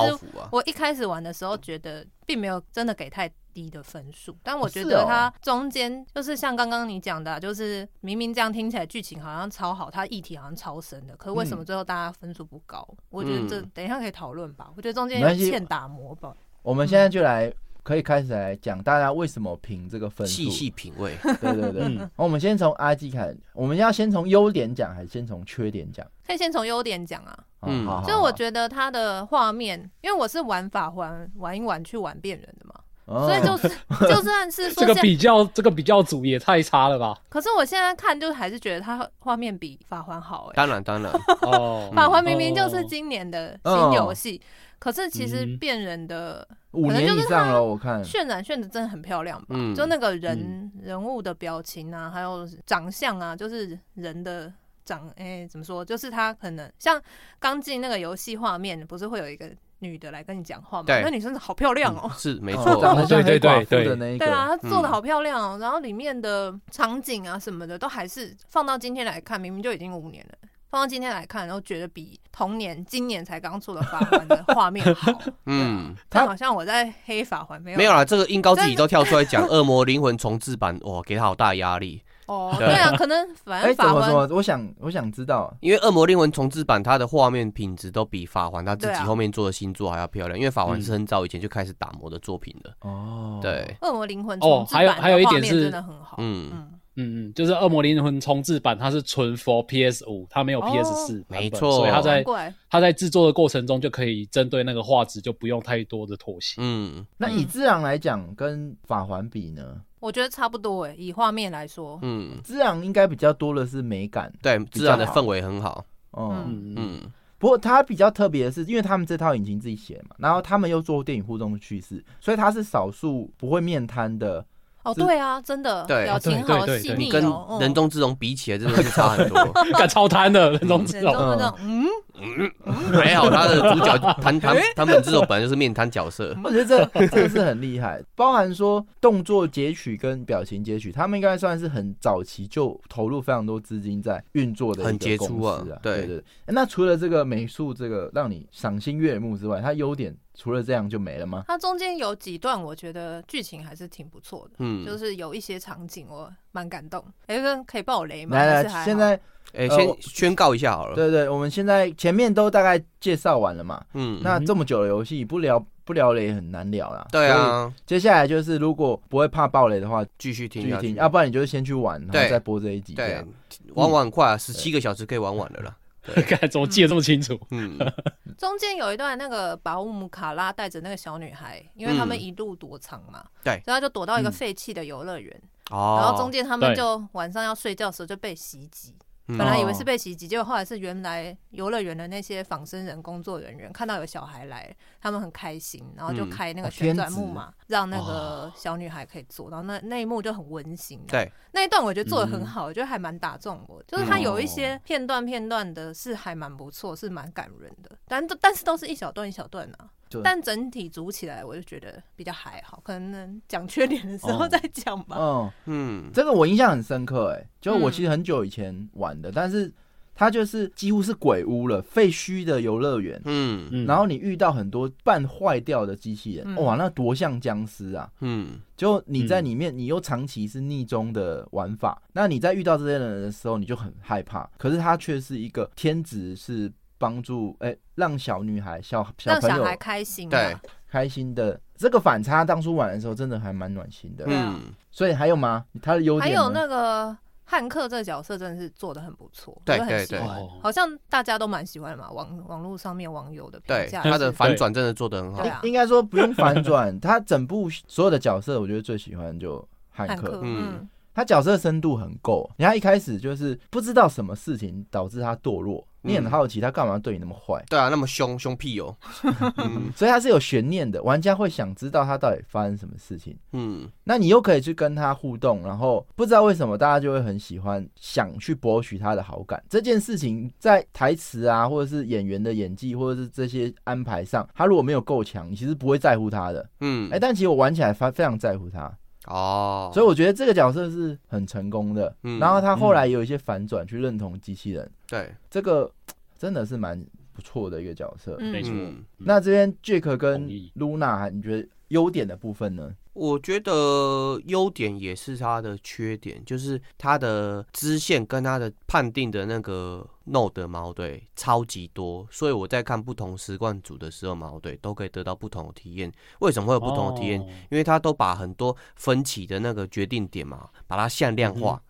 我一开始玩的时候觉得并没有真的给太低的分数，但我觉得它中间就是像刚刚你讲的啊、就是明明这样听起来剧情好像超好，它议题好像超深的，可为什么嗯最后大家分数不高？我觉得这嗯等一下可以讨论吧。我觉得中间欠打磨吧。我们现在就来可以开始来讲大家为什么评这个分数。细细品味。对对对。嗯。我们先从阿基开始，我们要先从优点讲，还是先从缺点讲？可以先从优点讲啊，嗯。好好好就是我觉得它的画面，因为我是玩法玩玩一玩去玩变人的嘛，哦。所以就是 *laughs* 就算是说这个比较这个比较组也太差了吧？可是我现在看就还是觉得它画面比法环好哎、当然，当然，*laughs* 哦，法环明明就是哦今年的哦新游戏，可是其实嗯。变人的五年以上了，我看。渲染渲的真的很漂亮吧？嗯就那个人、人物的表情啊，还有长相啊，就是人的长，哎、怎么说？就是他可能像刚进那个游戏画面，不是会有一个女的来跟你讲话吗？对那女生好漂亮哦、是没哦错。长得像黑对对寡妇对的那一个。对啊，她做的嗯好漂亮哦、然后里面的场景啊什么的，都还是放到今天来看，明明就已经五年了，放到今天来看，然后觉得比同年今年才刚出的法环的 *laughs* 画面好。嗯，他好像我在黑法环没有没有啦，这个音高自己都跳出来讲《恶魔灵魂重置版》，哇，给他好大压力。哦，对对啊，可能反哎，正法环怎么？我想，我想知道。因为《恶魔灵魂重置版》它的画面品质都比法环他自己后面做的新作还要漂亮，因为法环嗯是很早以前就开始打磨的作品了。哦，对，恶魔灵魂哦重置版还有还有一点是真的很好。嗯，嗯，嗯嗯嗯，就是《恶魔灵魂重置版》，它是纯 for PS 五，它没有 PS 四、没错所以它在它在制作的过程中就可以针对那个画质就不用太多的妥协。嗯那以自然来讲，跟法环比呢？我觉得差不多诶，以画面来说，嗯，自然应该比较多的是美感。对，自然的氛围很好。哦、嗯嗯嗯，嗯，不过它比较特别的是，因为他们这套引擎自己写嘛，然后他们又做电影互动叙事，所以它是少数不会面瘫的。哦，对啊，真的对表情好细腻你跟人中之龙比起来，真的是差很多。*laughs* 敢超贪的人中之龙，嗯，嗯，还好他的主角谭谭谭本之手本来就是面瘫角色。我觉得这这个是很厉害，包含说动作截取跟表情截取，他们应该算是很早期就投入非常多资金在运作的一个很杰出公司啊。对对。那除了这个美术这个让你赏心悦目之外，它优点除了这样就没了吗？它中间有几段我觉得剧情还是挺不错的，嗯，就是有一些场景我蛮感动。哎，这可以爆雷吗？来来，现在哎，先宣告一下好了。对对，我们现在前面都大概介绍完了嘛。嗯，那这么久的游戏不聊不聊雷很难聊啦。对，啊，接下来就是如果不会怕爆雷的话，继续继续听。要不然你就先去玩，然后再播这一集。这对样，玩玩快啊，十七个小时可以玩完了啦。*laughs* 干怎么记得这么清楚？嗯，*laughs* 中间有一段那个保姆卡拉带着那个小女孩，因为他们嗯。一路躲藏嘛，对。所以他就躲到一个嗯。废弃的游乐园，哦，然后中间他们就晚上要睡觉的时候就被袭击。嗯本来以为哦是被袭击，结果后来是原来游乐园的那些仿生人工作人员看到有小孩来，他们很开心，然后就嗯开那哦个旋转木马，让那个小女孩可以坐。然后那那一幕就很温馨。，对，那一段我觉得做的嗯很好，我觉得还蛮打中我。就是它有一些片段片段的是还蛮不错，是蛮感人的，但但是都是一小段一小段啊。对但整体组起来，我就觉得比较还好，可能讲缺点的时候哦再讲吧。嗯，嗯，这个我印象很深刻，哎，就我嗯其实很久以前玩的，但是它就是几乎是鬼屋了，废墟的游乐园。嗯嗯，然后你遇到很多半坏掉的机器人，嗯哇，那多像僵尸啊！嗯就你在里面，你又长期是逆中的玩法，那你在遇到这些人的时候，你就很害怕。可是它却是一个天职，是帮助哎、让小女孩、小小朋友让小孩开心嘛。对开心的。这个反差当初玩的时候，真的还蛮暖心的。嗯，所以还有吗？他的优点还有那个汉克这个角色真的是做的很不错，对很喜对对好像大家都蛮喜欢嘛，网网络上面网友的评对，价他的反转真的做的很好。啊应该说不用反转，他整部所有的角色，我觉得最喜欢就汉克，，嗯嗯，他角色深度很够。你看一开始就是不知道什么事情导致他堕落，你很嗯好奇他干嘛对你那么坏，对啊，那么凶凶屁哦。*laughs* 嗯所以他是有悬念的，玩家会想知道他到底发生什么事情。嗯那你又可以去跟他互动，然后不知道为什么大家就会很喜欢，想去博取他的好感。这件事情在台词啊，或者是演员的演技，或者是这些安排上，他如果没有够强，你其实不会在乎他的。嗯哎、，但其实我玩起来非非常在乎他，哦，所以我觉得这个角色是很成功的。嗯然后他后来有一些反转，去认同机器人，对，这个 *tsk* 真的是蛮不错的一个角色。嗯没错。嗯那这边 Jack 跟 Luna，你觉得优点的部分呢？我觉得优点也是它的缺点，就是它的支线跟它的判定的那个 node 矛对超级多，所以我在看不同时冠组的时候，矛对都可以得到不同的体验。为什么会有不同的体验？哦因为它都把很多分歧的那个决定点嘛，把它向量化，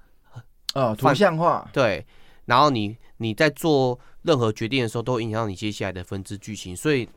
哦，图范像化，对，然后你你在做任何决定的时候，都会影响到你接下来的分支剧情，所以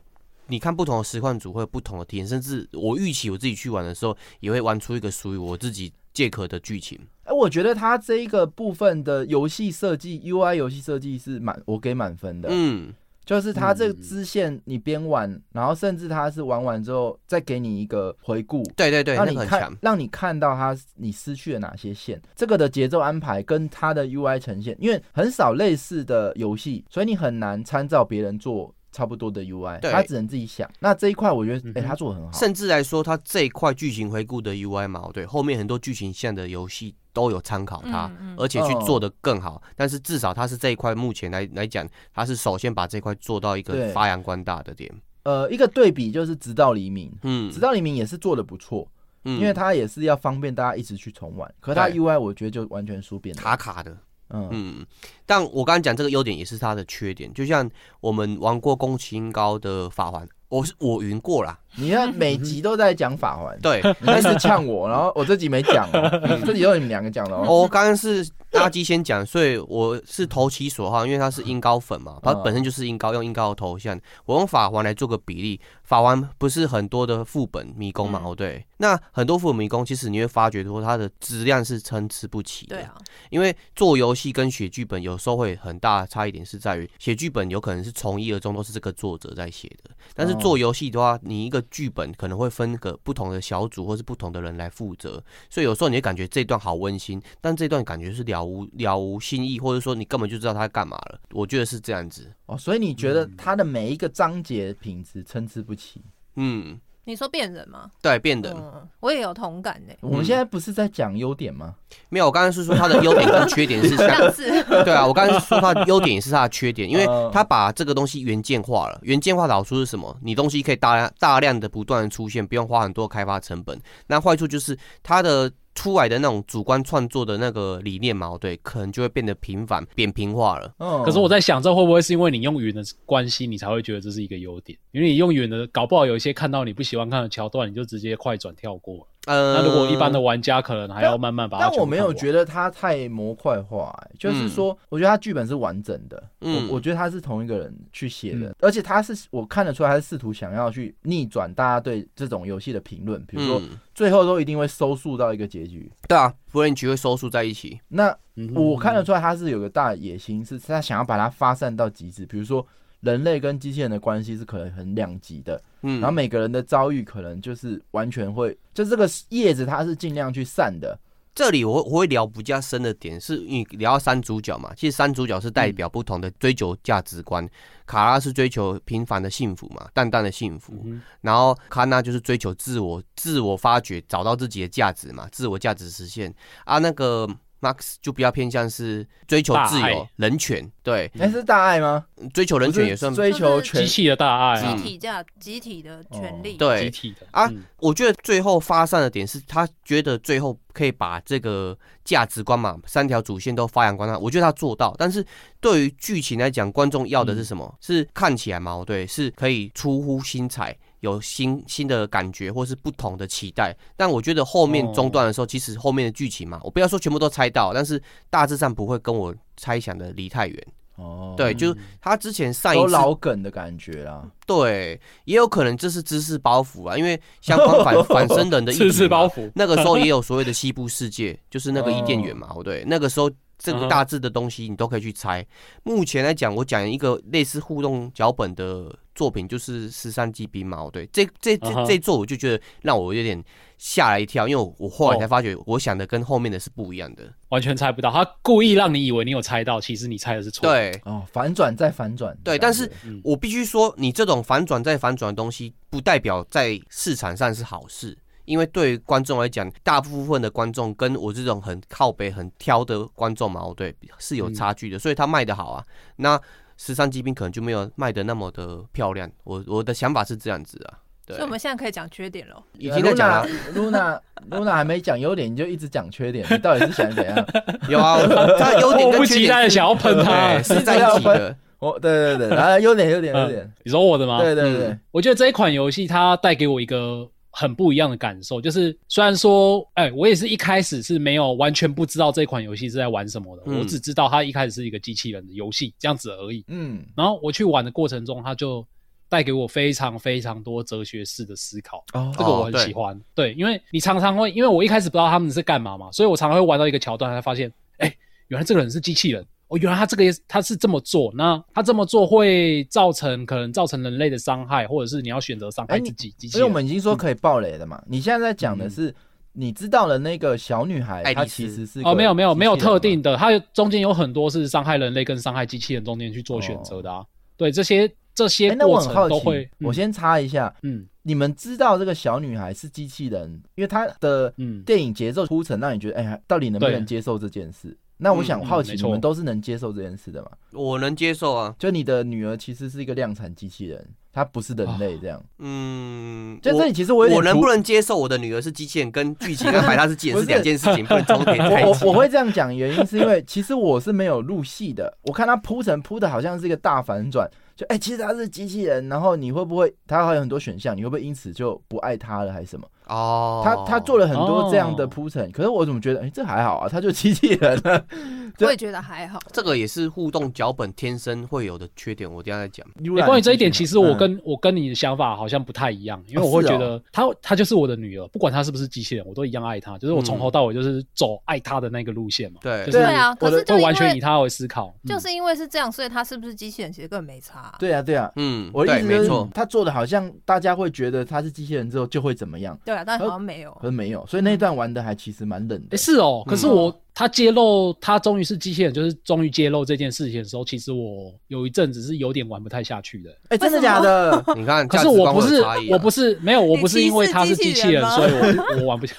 你看不同的实况组会有不同的体验，甚至我预期我自己去玩的时候，也会玩出一个属于我自己借壳的剧情。哎，我觉得它这一个部分的游戏设计，UI 游戏设计是满，我给满分的。嗯，就是它这个嗯支线你边玩，然后甚至它是玩完之后再给你一个回顾，对对对，让你看很。让你看到它你失去了哪些线，这个的节奏安排跟它的 UI 呈现，因为很少类似的游戏，所以你很难参照别人做差不多的 UI，对他只能自己想。那这一块我觉得，哎、他做的很好。甚至来说，他这一块剧情回顾的 UI 嘛，对，后面很多剧情线的游戏都有参考它，嗯嗯而且去做的更好。但是至少它是这一块目前来来讲，它是首先把这块做到一个发扬光大的点。呃，一个对比就是《直到黎明》，嗯《直到黎明》也是做的不错，嗯因为它也是要方便大家一直去重玩。可它对 UI 我觉得就完全输变了。卡卡的，嗯，嗯，但我刚刚讲这个优点也是它的缺点，就像我们玩过宫崎英高的法环，我是我云过啦，你看每集都在讲法环，对，你一直呛我，然后我这集没讲哦，*laughs* 这集都是你们两个讲的哦。我刚刚是垃圾先讲，所以我是投其所好，因为他是音高粉嘛，他嗯本身就是音高，用音高的头像，我用法环来做个比例。法环不是很多的副本迷宫嘛？嗯。哦，对，那很多父母迷宫，其实你会发觉说它的质量是参差不齐的。对啊，因为做游戏跟写剧本有时候会很大差异点是在于，写剧本有可能是从一而终都是这个作者在写的，但是哦做游戏的话，你一个剧本可能会分个不同的小组或是不同的人来负责，所以有时候你会感觉这段好温馨，但这段感觉是了无了无新意，或者说你根本就知道他在干嘛了。我觉得是这样子。哦，所以你觉得它的每一个章节品质参差不齐？嗯，你说变人吗？对，变人、嗯，我也有同感呢。我们现在不是在讲优点吗？没有，我刚刚是说他的优点跟缺点是像上次对啊，我刚才是说它的优点也是它的缺点，因为嗯它把这个东西元件化了。元件化的好处是什么？你东西可以大量大量的不断的出现，不用花很多开发成本。那坏处就是它的出来的那种主观创作的那个理念嘛，对，可能就会变得平凡扁平化了。嗯，可是我在想，这会不会是因为你用云的关系，你才会觉得这是一个优点？因为你用云的，搞不好有一些看到你不喜欢看的桥段，你就直接快转跳过了。呃，那如果一般的玩家可能还要慢慢把它但我没有，觉得它太模块化、欸，就是说，我觉得它剧本是完整的，嗯我我觉得他是同一个人去写的，而且他是我看得出来，他是试图想要去逆转大家对这种游戏的评论，比如说嗯，最后都一定会收束到一个结局。对啊，不然局会收束在一起。那嗯我看得出来，他是有个大野心，是他想要把它发散到极致，比如说。人类跟机器人的关系是可能很两极的，嗯，然后每个人的遭遇可能就是完全会，就这个叶子它是尽量去散的，这里我我会聊比较深的点，是因为聊到三主角嘛，其实三主角是代表不同的追求价值观。卡拉是追求平凡的幸福嘛，淡淡的幸福，嗯然后卡纳就是追求自我、自我发掘，找到自己的价值嘛，自我价值实现。啊，那个 Max 就比较偏向是追求自由爱、人权，对，那是大爱吗？追求人权也算。追求机器的大爱啊集，体价、集体的权利。哦对集体的啊嗯我觉得最后发散的点是他觉得最后可以把这个价值观嘛，三条主线都发扬光大。我觉得他做到，但是对于剧情来讲，观众要的是什么？是看起来矛盾，是可以出乎心裁。有新新的感觉，或是不同的期待，但我觉得后面哦。中断的时候，其实后面的剧情嘛，我不要说全部都猜到，但是大致上不会跟我猜想的离太远。哦，对，就是他之前上一都次老梗的感觉啦。对，也有可能这是知识包袱啊，因为相关反 *laughs* 反生人的知识包袱。那个时候也有所谓的西部世界，就是那个伊甸园嘛，哦对，那个时候这个大致的东西你都可以去猜。目前来讲，我讲一个类似互动脚本的作品，就是《十三级兵》嘛，对，这这这这作我就觉得让我有点吓了一跳，因为我我后来才哦发觉，我想的跟后面的是不一样的。完全猜不到，他故意让你以为你有猜到，其实你猜的是错。，对，哦，反转再反转。对但是嗯，我必须说，你这种反转再反转的东西，不代表在市场上是好事。因为对于观众来讲，大部分的观众跟我这种很靠北、很挑的观众嘛，对，是有差距的，所以他卖的好啊。那十三机兵可能就没有卖的那么的漂亮。我我的想法是这样子啊，对所以，我们现在可以讲缺点喽。已经在讲了，Luna Luna 还没讲优点，你就一直讲缺点，你到底是想怎样？*laughs* 有啊，他优点跟缺点及待的想要喷他对。是在一起的。*laughs* 哦，对对对，然后优点优点优点，你说我的吗？对对对嗯，我觉得这一款游戏它带给我一个很不一样的感受，就是虽然说，哎、我也是一开始是没有完全不知道这款游戏是在玩什么的，嗯我只知道它一开始是一个机器人的游戏这样子而已。嗯，然后我去玩的过程中，它就带给我非常非常多哲学式的思考。哦这个我很喜欢，对，因为你常常会，因为我一开始不知道他们是干嘛嘛，所以我常常会玩到一个桥段，才发现，哎、原来这个人是机器人，哦，原来他这个也他是这么做，那他这么做会造成可能造成人类的伤害，或者是你要选择伤害自己，机器人。因为我们已经说可以爆雷的嘛，你现在在讲的是。你知道了那个小女孩，她其实是哦，没有没有没有特定的，的，它中间有很多是伤害人类跟伤害机器人中间去做选择的啊。对，这些这些过很好程都会奇，，我先插一下，嗯你们知道这个小女孩是机器人，因为她的嗯电影节奏铺陈让你觉得，哎呀，到底能不能接受这件事？那我想嗯好奇，你们都是能接受这件事的吗？我能接受啊，就你的女儿其实是一个量产机器人，她不是人类这样。嗯，就这里其实我有点突我能不能接受我的女儿是机器人，跟剧情安排她是机器人是两件事情，不能重叠在一起。我我我会这样讲，原因是因为其实我是没有入戏的，我看她铺陈铺的好像是一个大反转，就哎、其实她是机器人，然后你会不会她还有很多选项，你会不会因此就不爱她了还是什么？哦，他他做了很多这样的哦。铺陈，可是我怎么觉得哎、这还好啊，他就机器人了。*laughs* 我也觉得还好。这个也是互动脚本天生会有的缺点，我等一下再讲。欸关于这一点，其实我嗯跟、我跟你的想法好像不太一样，因为我会觉得她她就是我的女儿，不管她是不是机器人，我都一样爱她，就是我从头到尾就是走爱她的那个路线嘛，对。就是对啊，可是就会完全以她为思考，嗯。就是因为是这样，所以他是不是机器人其实根本没差。对啊对啊，嗯，我的对，意思就是没错，他做的好像大家会觉得他是机器人之后就会怎么样，对啊，但好像没有可。是没有，所以那段玩的还其实蛮冷哎、的。是哦，可是嗯我他揭露他终于是机器人，就是终于揭露这件事情的时候，其实我有一阵子是有点玩不太下去的。哎、真的假的？*laughs* 你看，可是我不是我不是没有我不是因为他是机器人，所以我我玩不下。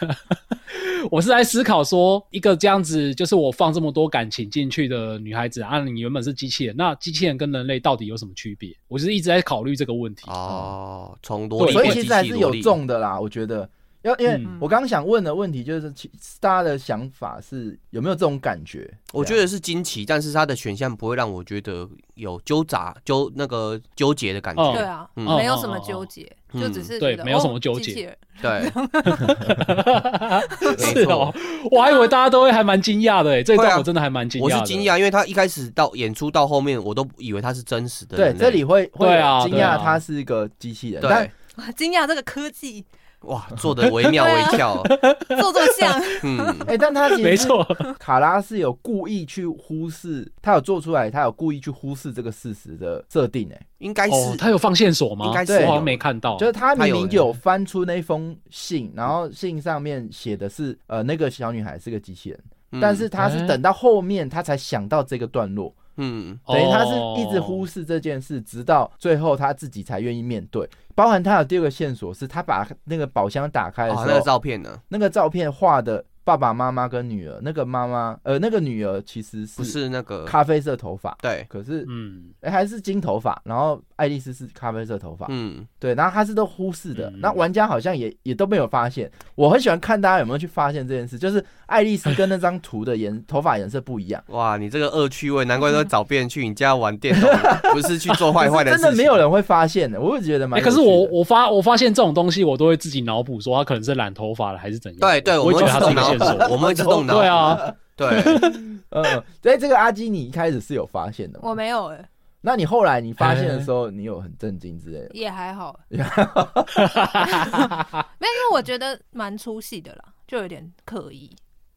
我是在思考说，一个这样子就是我放这么多感情进去的女孩子啊，你原本是机器人，那机器人跟人类到底有什么区别？我就是一直在考虑这个问题。哦，从萝莉所以其实还是有器萝莉，中的啦，我觉得。要因为嗯。我刚刚想问的问题就是，其大家的想法是有没有这种感觉？我觉得是惊奇，但是它的选项不会让我觉得有纠杂纠那个纠结的感哦。觉。对啊，嗯。没有什么纠结，嗯就只是觉得对没有什么哦纠结。对，*laughs* 是哦，我还以为大家都会还蛮惊讶的诶，这一段我真的还蛮惊讶。我是惊讶，因为他一开始到演出到后面，我都以为他是真实的对。这里会会啊。惊讶他是一个机器人，但对。哇惊讶这个科技哇做的惟妙 *laughs* 惟肖，做做像，嗯，*laughs* 哎、但他没错，卡拉是有故意去忽视，他有做出来，他有故意去忽视这个事实的设定、哎，应该哦，是他有放线索吗？应该是。我好像没看到。就是他明明有翻出那封信，然后信上面写的是呃那个小女孩是个机器人，嗯。但是他是哎等到后面他才想到这个段落，嗯等于他是哦一直忽视这件事，直到最后他自己才愿意面对。包含他有第二个线索是，他把那个宝箱打开的时哦候，那个照片呢？那个照片画的爸爸妈妈跟女儿，那个妈妈呃那个女儿其实是不是那个咖啡色头发，对，可是嗯，哎、还是金头发，然后爱丽丝是咖啡色头发，嗯，对，然后他是都忽视的，嗯那玩家好像也也都没有发现。我很喜欢看大家有没有去发现这件事，就是爱丽丝跟那张图的颜头发颜色不一样，*laughs* 哇，你这个恶趣味，难怪都找别人去你家玩电动，*laughs* 不是去做坏坏的事情。真的没有人会发现的，我会觉得蛮。可是我我发我发现这种东西，我都会自己脑补说他可能是染头发了还是怎样。对对，我我会觉得他是脑线索。*laughs* 我们会自动脑补。对啊，对，*laughs* 嗯，对这个阿基，你一开始是有发现的吗，我没有哎、那你后来你发现的时候，你有很震惊之类的？也还好，*laughs* 没有，因为我觉得蛮出戏的啦，就有点刻意，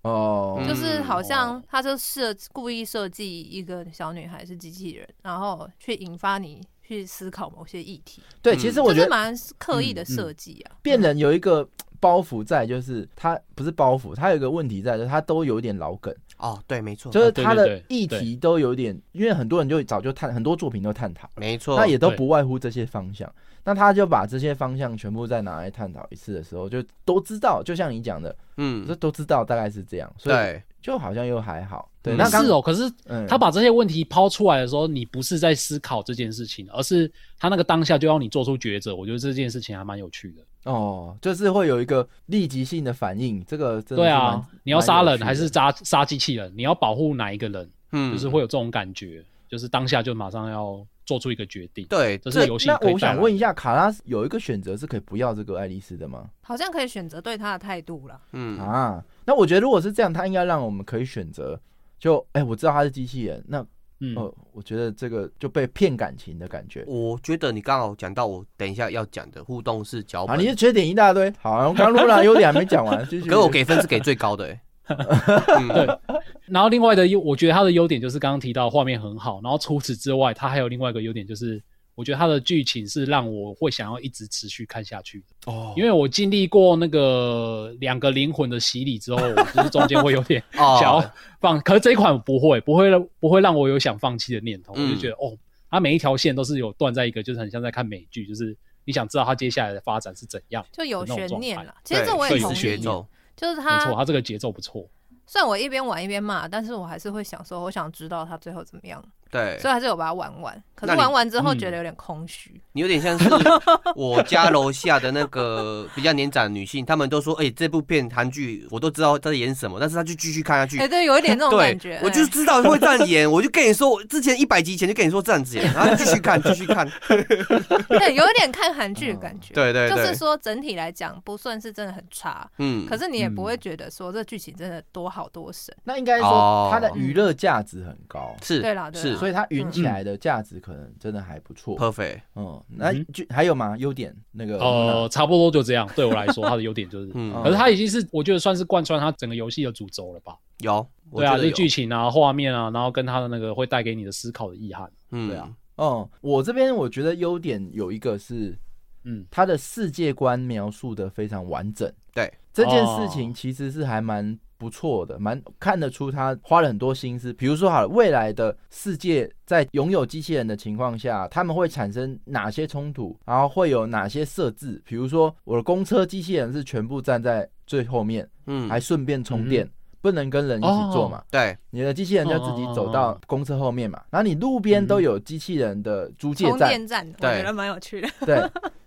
哦，嗯就是好像他就设故意设计一个小女孩是机器人，然后去引发你去思考某些议题，对，嗯。其实我觉得蛮刻意的设计啊。变人有一个包袱在，就是他不是包袱，他有一个问题在，就是他都有点老梗。哦，对，没错，就是他的议题都有点，因为很多人就早就探，很多作品都探讨，没错，那也都不外乎这些方向。那他就把这些方向全部再拿来探讨一次的时候，就都知道，就像你讲的，嗯。这，都知道大概是这样，所以对，就好像又还好。对，嗯那是哦。可是嗯他把这些问题抛出来的时候，你不是在思考这件事情，而是他那个当下就要你做出抉择。我觉得这件事情还蛮有趣的。哦，就是会有一个立即性的反应，这个真的对啊，你要杀人还是杀杀机器人？你要保护哪一个人？嗯，就是会有这种感觉，就是当下就马上要做出一个决定。对，这是游戏那我可以带来的想问一下，卡拉有一个选择是可以不要这个爱丽丝的吗？好像可以选择对他的态度了。嗯，啊，那我觉得如果是这样，他应该让我们可以选择，就哎、我知道他是机器人，那嗯，呃，我觉得这个就被骗感情的感觉。我觉得你刚好讲到我等一下要讲的互动式脚啊，本，你的缺点一大堆，好、啊，我刚录了，优点还没讲完。*laughs* 可是我给分是给最高的、对然后另外的优，我觉得它的优点就是刚刚提到画面很好，然后除此之外，它还有另外一个优点就是，我觉得它的剧情是让我会想要一直持续看下去的。哦因为我经历过那个两个灵魂的洗礼之后，我就是中间会有点 *laughs* 哦想要放，可是这一款不会，不会让不会让我有想放弃的念头。嗯我就觉得哦，它每一条线都是有断在一个，就是很像在看美剧，就是你想知道它接下来的发展是怎样。就有悬念了。其实这我也同意，是节奏，就是他没错，他这个节奏不错。虽然我一边玩一边骂，但是我还是会想说，我想知道他最后怎么样，对所以还是有把它玩完。可是玩完之后嗯觉得有点空虚。你有点像是 *laughs* 我家楼下的那个比较年长的女性，她们都说，哎、这部片韩剧我都知道在演什么，但是她就继续看下去哎、。对，有一点这种感觉。，我就是知道会这样演，我就跟你说，我之前一百集前就跟你说这样子演，然后继续看，*laughs* 继续看。对，有一点看韩剧的感觉。对对对，就是说整体来讲不算是真的很差，嗯，可是你也不嗯会觉得说这剧情真的多好多神。那应该说哦它的娱乐价值很高，是，对啦对啦是所以它云起来的价值可能真的还不错。perfect，嗯，那嗯就还有吗？优点那个呃，差不多就这样。对我来说，它的优点就是，嗯，哦可是它已经是我觉得算是贯穿它整个游戏的主轴了吧？有，对啊，就是觉得有剧情啊、画面啊，然后跟它的那个会带给你的思考的意涵。嗯，对啊嗯，我这边我觉得优点有一个是嗯，它的世界观描述的非常完整。对，这件事哦情其实是还蛮不错的，蛮看得出他花了很多心思。比如说，好了，未来的世界在拥有机器人的情况下，他们会产生哪些冲突，然后会有哪些设置？比如说，我的公车机器人是全部站在最后面，嗯，还顺便充电。不能跟人一起坐嘛？对，你的机器人就自己走到哦公车后面嘛，然后你路边都有机器人的租借充站，电站，我对觉得蛮有趣的。对，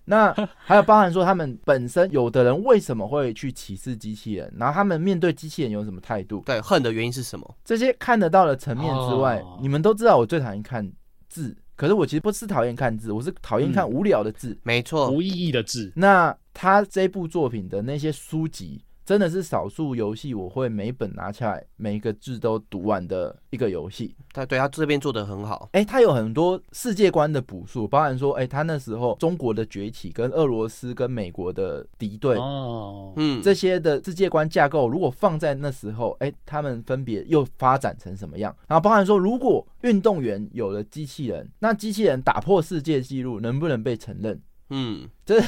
那还有包含说他们本身有的人为什么会去歧视机器人，然后他们面对机器人有什么态度，对，恨的原因是什么？这些看得到的层面之外，哦。你们都知道我最讨厌看字，可是我其实不是讨厌看字，我是讨厌看无聊的字。没错，无意义的字，那他这部作品的那些书籍。真的是少数游戏我会每本拿起来，每一个字都读完的一个游戏。他对他这边做的很好，哎、他有很多世界观的补述，包含说，哎、他那时候中国的崛起跟俄罗斯跟美国的敌对，哦，嗯，这些的世界观架构，如果放在那时候，哎、他们分别又发展成什么样？然后包含说，如果运动员有了机器人，那机器人打破世界纪录，能不能被承认？嗯，这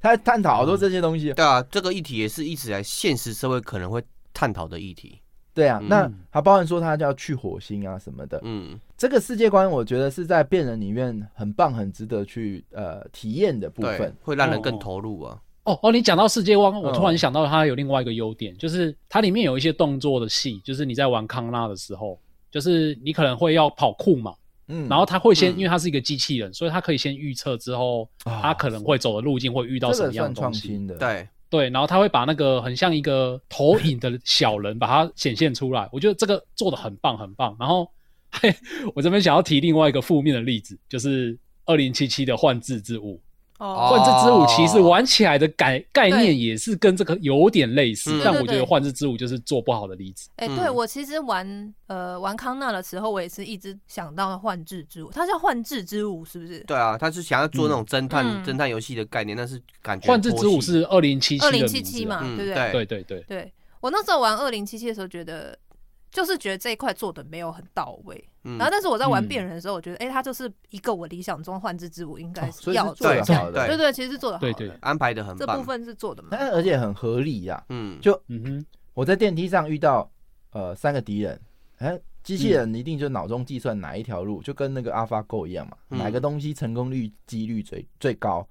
他探讨好多这些东西。对啊，这个议题也是一直来现实社会可能会探讨的议题，对啊，嗯那还包含说他就要去火星啊什么的。嗯，这个世界观，我觉得是在变人里面很棒、很值得去呃体验的部分。，会让人更哦投入啊，哦哦，你讲到世界观，我嗯突然想到它有另外一个优点，就是它里面有一些动作的戏，就是你在玩康纳的时候，就是你可能会要跑酷嘛，嗯然后他会先，嗯因为他是一个机器人，所以他可以先预测之后，啊他可能会走的路径会遇到什么样的东西。新的，，对，对，然后他会把那个很像一个投影的小人把它显现出来，我觉得这个做的很棒很棒。然后，嘿，*laughs* 我这边想要提另外一个负面的例子，就是二零七七的幻智之舞。哦，幻之之舞其实哦玩起来的概概念也是跟这个有点类似，嗯。但我觉得幻之之舞就是做不好的例子。哎、嗯。对我其实玩呃玩康纳的时候，我也是一直想到幻智之舞，它叫幻智之舞是不是？对啊，他是想要做那种侦探、嗯。侦探游戏的概念，但是感觉幻之之舞是二零七七二零七七嘛，嗯对不对？对。对对对，对我那时候玩二零七七的时候，觉得就是觉得这一块做的没有很到位。嗯。然后，但是我在玩嗯变人的时候，我觉得哎、他就是一个我理想中幻之之舞应该是要做的。对的。好的，对对，其实是做的好的。对对。安排的很棒，这部分是做的蛮好。但而且很合理呀。嗯，就嗯哼，我在电梯上遇到呃三个敌人，哎，机器嗯人一定就脑中计算哪一条路，就跟那个 AlphaGo 一样嘛，嗯。哪个东西成功率几率最最高，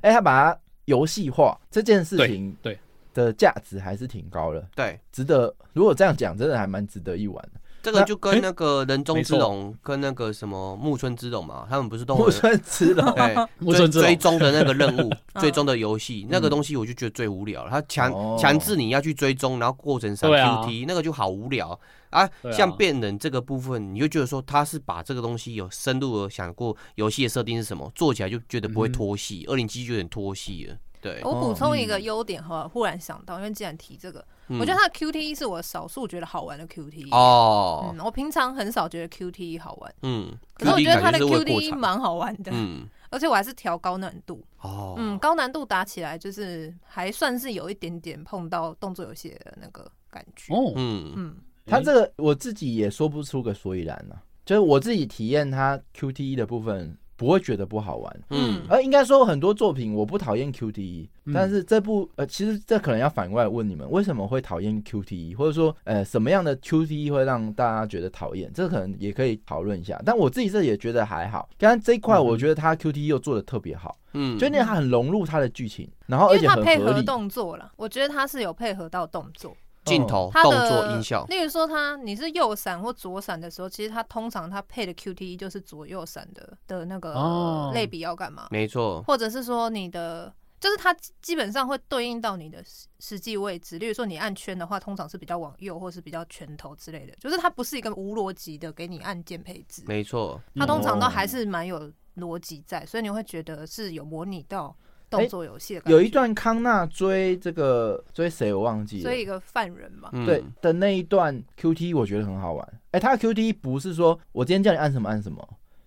哎，他把它游戏化这件事情，对。的价值还是挺高的，对，值得。如果这样讲，真的还蛮值得一玩的。这个就跟那个人中之龙跟那个什么木村之龙嘛，他们不是都有 *laughs* 木村之龙，对木村之追追踪的那个任务，*laughs* 嗯。追踪的游戏，那个东西我就觉得最无聊了。他强哦。强制你要去追踪，然后过程上 QT，那个就好无聊啊。像变人这个部分，你就觉得说他是把这个东西有深入的想过游戏的设定是什么，做起来就觉得不会嗯脱戏。二零七就有点拖戏了，对，我补充一个嗯。优点哈，忽然想到，因为既然提这个，嗯。我觉得它的 QTE 是我少数觉得好玩的 QTE。哦。嗯，，我平常很少觉得 QTE 好玩，嗯，可是我觉得它的过 QTE 场。蛮好玩的，嗯，而且我还是调高难度。哦，嗯，高难度打起来就是还算是有一点点碰到动作游戏的那个感觉。哦，嗯，嗯，他这个我自己也说不出个所以然呢、就是我自己体验它 QTE 的部分，不会觉得不好玩。嗯，而应该说很多作品我不讨厌 QTE，、嗯但是这部呃，其实这可能要反过来问你们，为什么会讨厌 QTE，或者说呃什么样的 QTE 会让大家觉得讨厌？这可能也可以讨论一下。但我自己这也觉得还好。刚刚这一块，嗯我觉得他 QTE 又做的特别好，嗯，就那他很融入他的剧情，然后而且因为它配合很合理。动作了，我觉得他是有配合到动作。镜头、它动作、音效，例如说它你是右闪或左闪的时候，其实它通常它配的 QTE 就是左右闪的的那个哦类比要干嘛，没错，或者是说你的。就是它基本上会对应到你的实实际位置，例如说你按圈的话，通常是比较往右，或是比较拳头之类的。就是它不是一个无逻辑的给你按键配置，没错，它通常都哦还是蛮有逻辑在，所以你会觉得是有模拟到动作游戏的感觉。有一段康纳追这个追谁我忘记了，追一个犯人嘛，嗯。对的那一段 QT 我觉得很好玩。哎、他的 QT 不是说我今天叫你按什么按什么，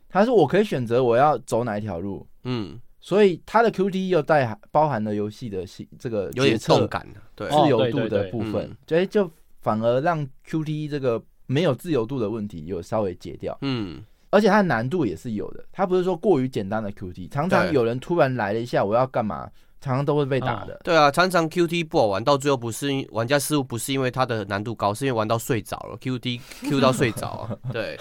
他是我可以选择我要走哪一条路，嗯，所以他的 QT 又带含包含了游戏的细这个有点决策动感的，对，哦自由度的部分。嗯，所以就反而让 QT 这个没有自由度的问题有稍微解掉，嗯，而且它的难度也是有的，它不是说过于简单的 QT，常常有人突然来了一下我要干嘛，常常都会被打的。对啊，常常 QT 不好玩，到最后不是因玩家失误，不是因为它的难度高，是因为玩到睡着了，QT *laughs* Q 到睡着啊，对，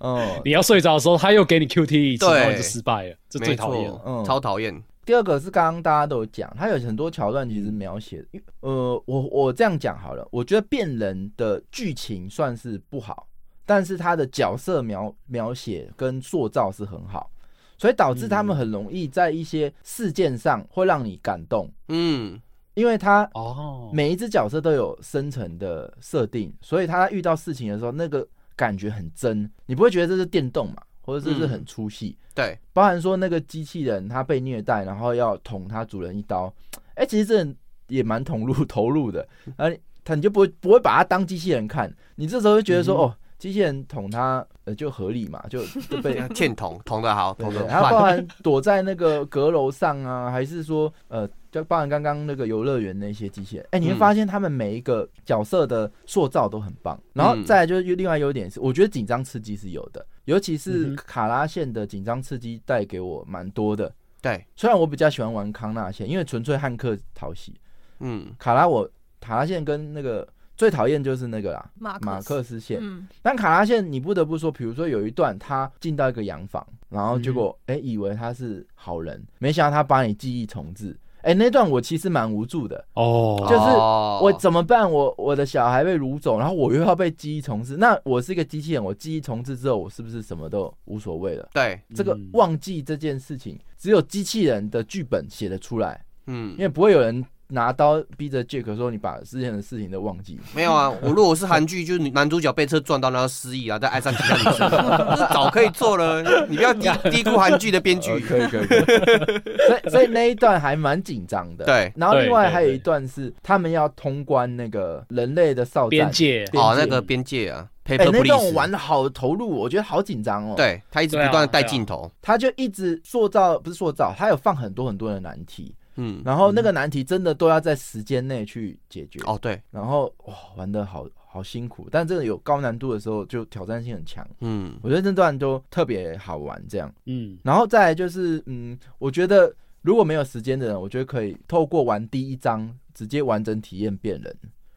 嗯 *laughs* *laughs* 你要睡着的时候，他又给你 QT 一次，对。然后就失败了，这最没讨厌。错，嗯。超讨厌，第二个是刚刚大家都有讲，它有很多桥段其实描写，呃，我我这样讲好了，我觉得变人的剧情算是不好，但是他的角色描描写跟塑造是很好，所以导致他们很容易在一些事件上会让你感动，嗯，因为他哦，每一只角色都有深层的设定，所以他遇到事情的时候，那个感觉很真，你不会觉得这是电动嘛，或者这是很粗细。对，包含说那个机器人他被虐待，然后要捅他主人一刀，哎、其实这也蛮投入 *laughs* 投入的，而他你就不会不会把他当机器人看，你这时候就觉得说，嗯哦，机器人捅他呃就合理嘛，就 *laughs* 就被欠捅 *laughs* 捅的好，捅的对，还有包，含躲在那个阁楼上啊，*laughs* 还是说呃，就包含刚刚那个游乐园那些机器人，哎、你会嗯发现他们每一个角色的塑造都很棒。然后嗯再来就是另外优点是，我觉得紧张刺激是有的，尤其是卡拉线的紧张刺激带给我蛮多的。对，虽然我比较喜欢玩康纳线，因为纯粹汉克讨喜。嗯，卡拉我卡拉线跟那个最讨厌就是那个啦，马马克思线。嗯，但卡拉线你不得不说，比如说有一段他进到一个洋房，然后结果哎、诶以为他是好人，没想到他把你记忆重置，哎、那段我其实蛮无助的，哦，就是哦。我怎么办？我我的小孩被掳走，然后我又要被记忆重置。那我是一个机器人，我记忆重置之后，我是不是什么都无所谓了？对，这个嗯忘记这件事情，只有机器人的剧本写得出来，嗯。因，为不会有人拿刀逼着 Jack 说你把之前的事情都忘记。*laughs* 没有啊，我如果是韩剧，就是男主角被车撞到，然后失忆啊，再爱上其他女生，*laughs* 这早可以做了。你不要低 *laughs* 低估韩剧的编呃剧。可以可以可以，所以所以那一段还蛮紧张的。对然后另外还有一段是他们要通关那个人类的哨站边界边哦，那个边界啊哎、，Paper 那段我玩的好投入，我觉得好紧张哦。，对他一直不断的带镜头，他就一直塑造，不是塑造，他有放很多很多的难题，嗯，然后那个难题真的都要在时间内去解决。哦对，然后哇，玩的好好辛苦，但这个有高难度的时候，就挑战性很强。嗯我觉得这段都特别好玩，这样。嗯，然后再来就是，嗯，我觉得如果没有时间的人，我觉得可以透过玩第一章直接完整体验变人。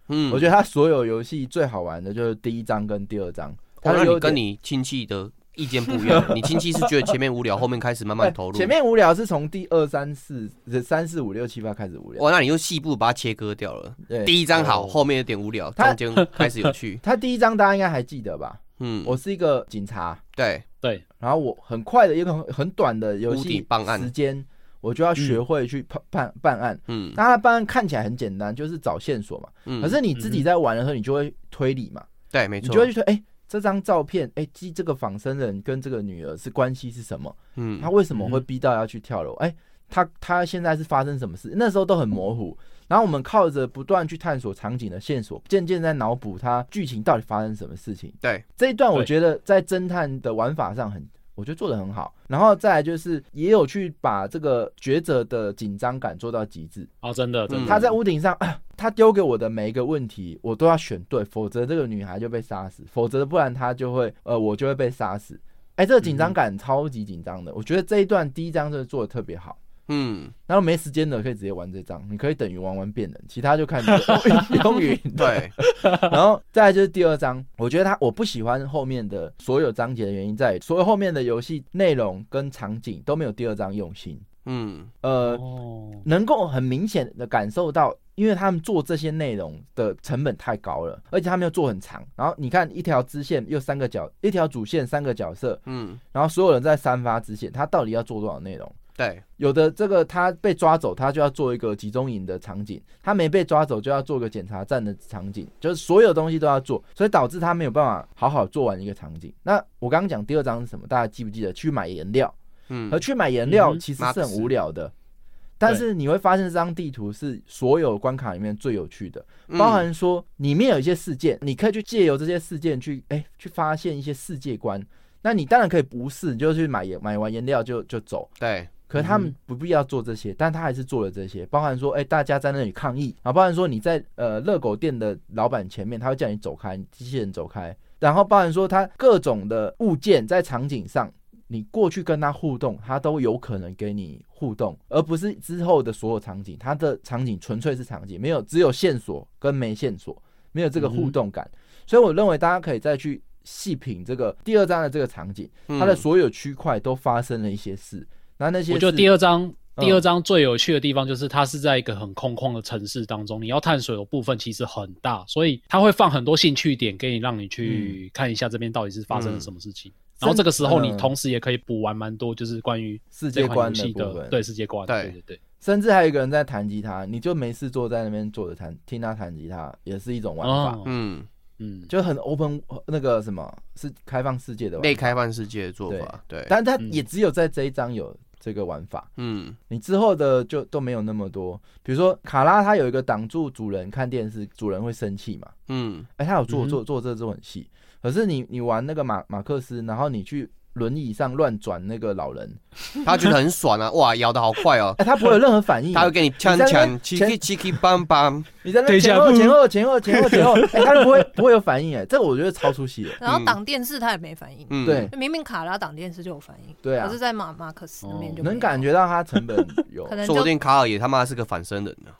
嗯，我觉得他所有游戏最好玩的就是第一章跟第二章。哦那你它的优点跟你亲戚的意见不一样，*laughs* 你亲戚是觉得前面无聊，后面开始慢慢投入。前面无聊是从第二三四三四五六七八开始无聊。哇，那你用细部把它切割掉了。对，第一章好，哦后面有点无聊，它中间开始有趣。*laughs* 他第一章大家应该还记得吧？嗯，我是一个警察，对，对，然后我很快的一个很很短的游戏办案时间，我就要学会去判办办案。嗯那他办案看起来很简单，就是找线索嘛。嗯，可是你自己在玩的时候，你就会推理嘛，对，没错你就，会去推，哎、这张照片，哎、记这个仿生人跟这个女儿是关系是什么？嗯他为什么会逼到要去跳楼？哎、他他现在是发生什么事？那时候都很模糊。然后我们靠着不断去探索场景的线索，渐渐在脑补他剧情到底发生什么事情。对，这一段我觉得在侦探的玩法上很，我觉得做的很好。然后再来就是也有去把这个抉择的紧张感做到极致。哦，真的真嗯的，他在屋顶上，啊 *clears throat* 他丢给我的每一个问题，我都要选对，否则这个女孩就被杀死，否则不然她就会，呃，我就会被杀死。哎、这个紧张感超级紧张的，我觉得这一段第一章真的做的特别好。嗯，然后没时间的可以直接玩这张，你可以等于玩完变人，其他就看你 *laughs* 用云。对，然后再来就是第二章，我觉得他我不喜欢后面的所有章节的原因在于，所有后面的游戏内容跟场景都没有第二章用心。嗯呃，哦，能够很明显的感受到，因为他们做这些内容的成本太高了，而且他们又做很长。然后你看一条支线又三个角，一条主线三个角色，嗯，然后所有人在三发支线，他到底要做多少内容？对，有的这个他被抓走，他就要做一个集中营的场景；他没被抓走，就要做个检查站的场景，就是所有东西都要做，所以导致他没有办法好好做完一个场景。那我刚刚讲第二章是什么？大家记不记得？去买颜料，嗯而去买颜料其实是很无聊的。但是你会发现这张地图是所有关卡里面最有趣的，嗯包含说里面有一些事件，你可以去借由这些事件去哎、去发现一些世界观。那你当然可以不是，你就去买颜买完颜料就就走。对，可是他们不必要做这些，但他还是做了这些，包含说，哎、大家在那里抗议啊，包含说你在呃热狗店的老板前面，他会叫你走开，机器人走开，然后包含说他各种的物件在场景上，你过去跟他互动，他都有可能给你互动，而不是之后的所有场景，他的场景纯粹是场景，没有只有线索跟没线索，没有这个互动感，所以我认为大家可以再去细品这个第二章的这个场景。它的嗯所有区块都发生了一些事，那那些我觉得第二章。嗯。第二章最有趣的地方就是它是在一个很空旷的城市当中，你要探索的部分其实很大，所以它会放很多兴趣点给你，让你嗯。去看一下这边到底是发生了什么事情。然后这个时候你同时也可以补完蛮多，就是关于世界观的部分。的对世界观，对。对对对，甚至还有一个人在弹吉他，你就没事坐在那边坐着弹，听他弹吉他，也是一种玩法，哦。嗯，嗯，就很 open 那个什么是开放世界的玩法。类开放世界的做法，对，但它嗯。也只有在这一章有这个玩法，嗯。你之后的就都没有那么多。比如说卡拉，他有一个挡住主人看电视，主人会生气嘛？嗯，哎、他有做做做这做很细，可是你你玩那个马马克思，然后你去轮椅上乱转那个老人，*laughs* 他觉得很爽啊，哇，摇的好快哦，哎、他不会有任何反应，*laughs* 他会给你呛你在那边呛，叽叽叽叽梆梆，*laughs* 你在那等一下前后前后前后前后前后，哎、他不会不会有反应，哎，这个我觉得超出戏了。然后嗯。挡电视他也没反应，嗯，对，明明卡拉挡电视就有反应，对啊。可是在马马克思那边就能感觉到他成本有。说不定卡尔也他妈是个反生人呢，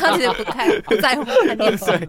他其实不太不在乎看电视，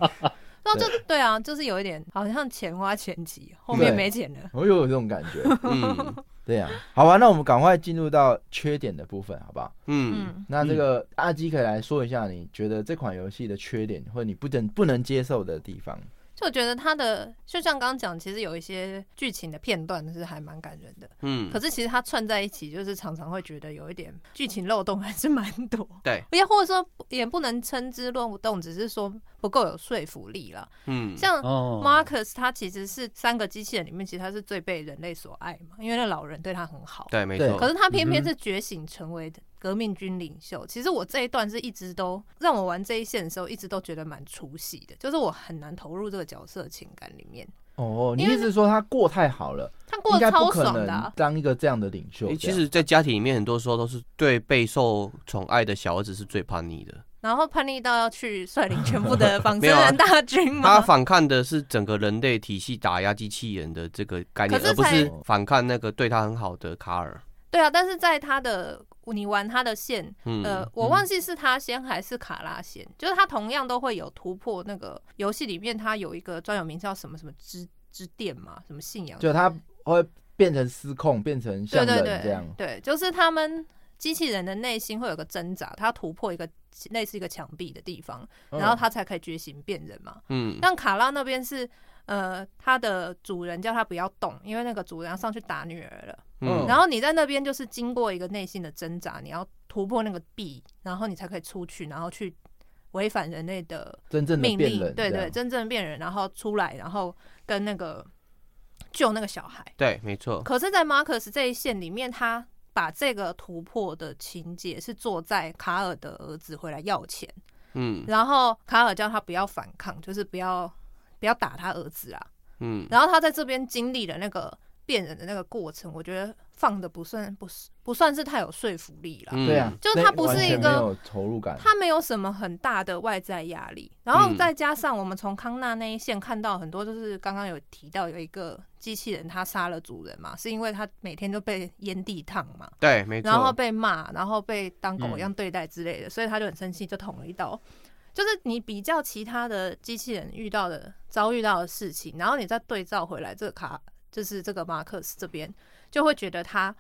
然后就对啊，就是有一点好像钱花前期，后面对没钱了。我又有这种感觉。*laughs* 嗯 *laughs* 对呀、好吧，那我们赶快进入到缺点的部分，好不好？嗯，嗯，那这个阿基可以来说一下，你觉得这款游戏的缺点，或者你不能不能接受的地方？就我觉得它的就像刚刚讲，其实有一些剧情的片段是还蛮感人的，嗯可，是其实它串在一起，就是常常会觉得有一点剧情漏洞还是蛮多。对，*laughs* 也或者说也不能称之漏洞，只是说不够有说服力了。嗯，像哦 Marcus 他其实是三个机器人里面，其实他是最被人类所爱嘛，因为那老人对他很好。对，没错。可是他偏偏是觉醒成为革命军领袖。其实我这一段是一直都让我玩这一线的时候，一直都觉得蛮出戏的，就是我很难投入这个角色情感里面。哦，你意思是说他过太好了，他过得超不可能爽的啊、当一个这样的领袖其实，在家庭里面，很多时候都是对备受宠爱的小儿子是最叛逆的。然后叛逆到要去率领全部的 *laughs* 仿生人大军他。反抗的是整个人类体系打压机器人的这个概念，而不是反抗那个对他很好的卡尔。对啊，但是在他的你玩他的线，嗯，呃，我忘记是他先还是卡拉先，就是他同样都会有突破那个游戏里面，他有一个专有名叫什么什么之之殿嘛，什么信仰，就他会变成失控，变成像对对对人这样。对，就是他们机器人的内心会有个挣扎，他突破一个类似一个墙壁的地方，嗯然后他才可以觉醒变人嘛。嗯，但卡拉那边是。呃，他的主人叫他不要动，因为那个主人要上去打女儿了。嗯然后你在那边就是经过一个内心的挣扎，你要突破那个壁，然后你才可以出去，然后去违反人类的真正的命令，对对，真正变人，然后出来，然后跟那个救那个小孩。对，没错。可是，在马克思这一线里面，他把这个突破的情节是坐在卡尔的儿子回来要钱，嗯然后卡尔叫他不要反抗，就是不要不要打他儿子啊。嗯，然后他在这边经历了那个变人的那个过程，我觉得放的不算不是不算是太有说服力啦。嗯对啊，就是它不是一个有投入感。他没有什么很大的外在压力，然后嗯再加上我们从康纳那一线看到很多，就是刚刚有提到有一个机器人他杀了主人嘛，是因为他每天都被烟蒂烫嘛，对，没错。然后被骂，然后被当狗一嗯样对待之类的，所以他就很生气，就捅了一刀。就是你比较其他的机器人遇到的遭遇到的事情，然后你再对照回来这个卡，就是这个马克思这边，就会觉得他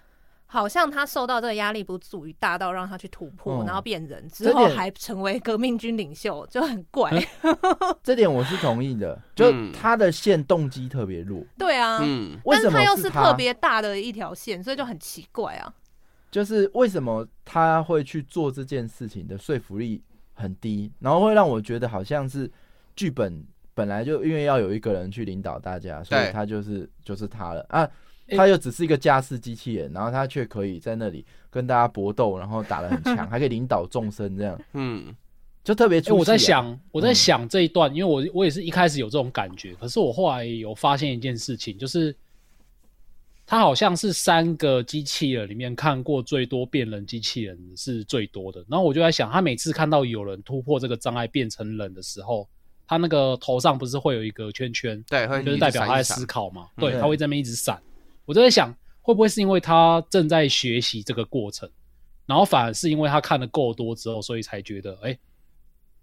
好像他受到这个压力不足以大到让他去突破，嗯然后变人之这点后还成为革命军领袖，就很怪。*laughs* 这点我是同意的，就嗯他的线动机特别弱，对啊，嗯为什么但是他又是特别大的一条线，所以就很奇怪啊。就是为什么他会去做这件事情的说服力很低，然后会让我觉得好像是剧本本来就因为要有一个人去领导大家，所以他就是就是他了。啊。他又只是一个驾驶机器人，然后他却可以在那里跟大家搏斗，然后打得很强，*laughs* 还可以领导众生，这样。嗯。就特别我在想，我在嗯。想这一段，因为我我也是一开始有这种感觉，可是我后来有发现一件事情，就是他好像是三个机器人里面看过最多变人机器人是最多的。然后我就在想，他每次看到有人突破这个障碍变成人的时候，他那个头上不是会有一个圈圈，对，会就是代表他在思考嘛？嗯对，他会在那边一直闪。我就在想，会不会是因为他正在学习这个过程，然后反而是因为他看的够多之后，所以才觉得，哎、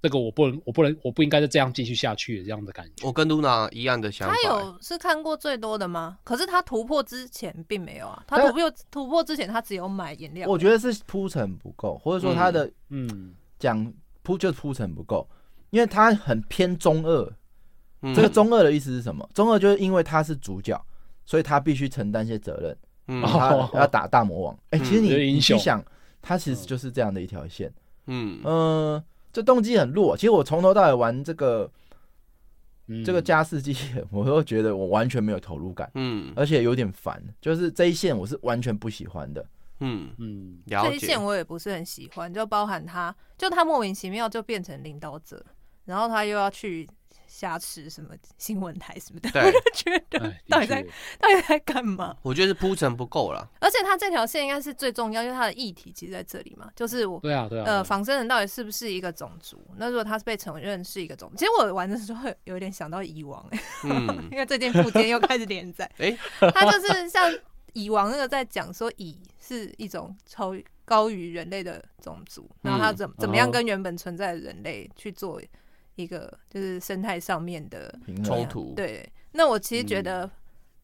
这个我不能，我不能，我不应该再这样继续下去这样的感觉。我跟露娜一样的想法。他有是看过最多的吗？可是他突破之前并没有啊，他突破突破之前他只有买颜料。我觉得是铺陈不够，或者说他的嗯，讲铺就铺陈不够，因为他很偏中二。嗯这个中二的意思是什么？中二就是因为他是主角，所以他必须承担一些责任，嗯他哦要打大魔王。哎、嗯其实你你想，他其实就是这样的一条线。嗯嗯、这动机很弱。其实我从头到尾玩这个嗯这个加世机我都觉得我完全没有投入感，嗯而且有点烦。就是这一线我是完全不喜欢的。嗯，嗯，这一线。我也不是很喜欢，就包含他，就他莫名其妙就变成领导者，然后他又要去瞎吃什么新闻台什么的，我就觉得哎，到底在到底在干嘛？我觉得是铺陈不够了。而且他这条线应该是最重要，因为他的议题其实在这里嘛，就是我。对啊，对啊，呃，仿生人到底是不是一个种族？那如果他是被承认是一个种，其实我玩的时候会有点想到蚁王、欸，*laughs* 嗯，因为最近附件又开始连载，*laughs* 哎，他就是像蚁王那个在讲说蚁是一种超高于人类的种族，然后他怎怎么样跟原本存在的人类去做一一个就是生态上面的冲突对，那我其实觉嗯得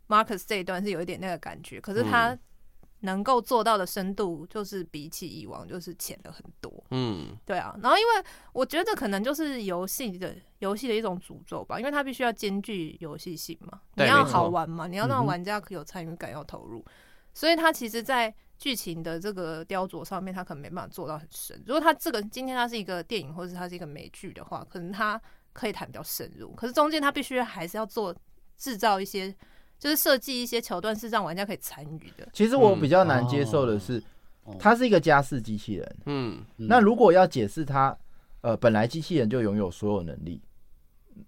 Marcus 这一段是有一点那个感觉，可是他嗯能够做到的深度，就是比起以往就是浅了很多。嗯，对啊，然后因为我觉得可能就是游戏的游戏的一种诅咒吧，因为它必须要兼具游戏性嘛，你要好玩嘛，你要让玩家有参与感，要投入，所以它其实，在剧情的这个雕琢上面，他可能没办法做到很深。如果他这个今天它是一个电影，或者是它是一个美剧的话，可能它可以谈比较深入，可是中间他必须还是要做制造一些，就是设计一些桥段是让玩家可以参与的。其实我比较难接受的是，哦它是一个家事机器人。嗯，嗯那如果要解释它，呃，本来机器人就拥有所有能力，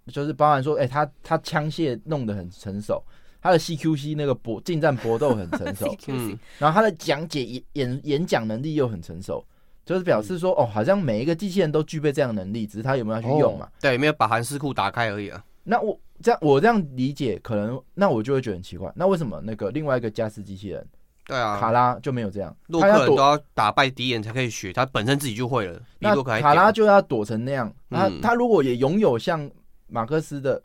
就是包含说，哎、它它枪械弄得很成熟，它的 CQC 那个搏近战搏斗很成熟，*laughs* 嗯。然后他的讲解演演演讲能力又很成熟，就是表示说，哦，好像每一个机器人都具备这样的能力，只是他有没有要去用嘛。对，没有把韩式库打开而已啊。那我这样我这样理解，可能那我就会觉得很奇怪，那为什么那个另外一个加斯机器人对啊，卡拉就没有这样？洛克人都要打败敌人才可以学，他本身自己就会了，比那洛克还卡拉就要躲成那样，他嗯。他如果也拥有像马克思的，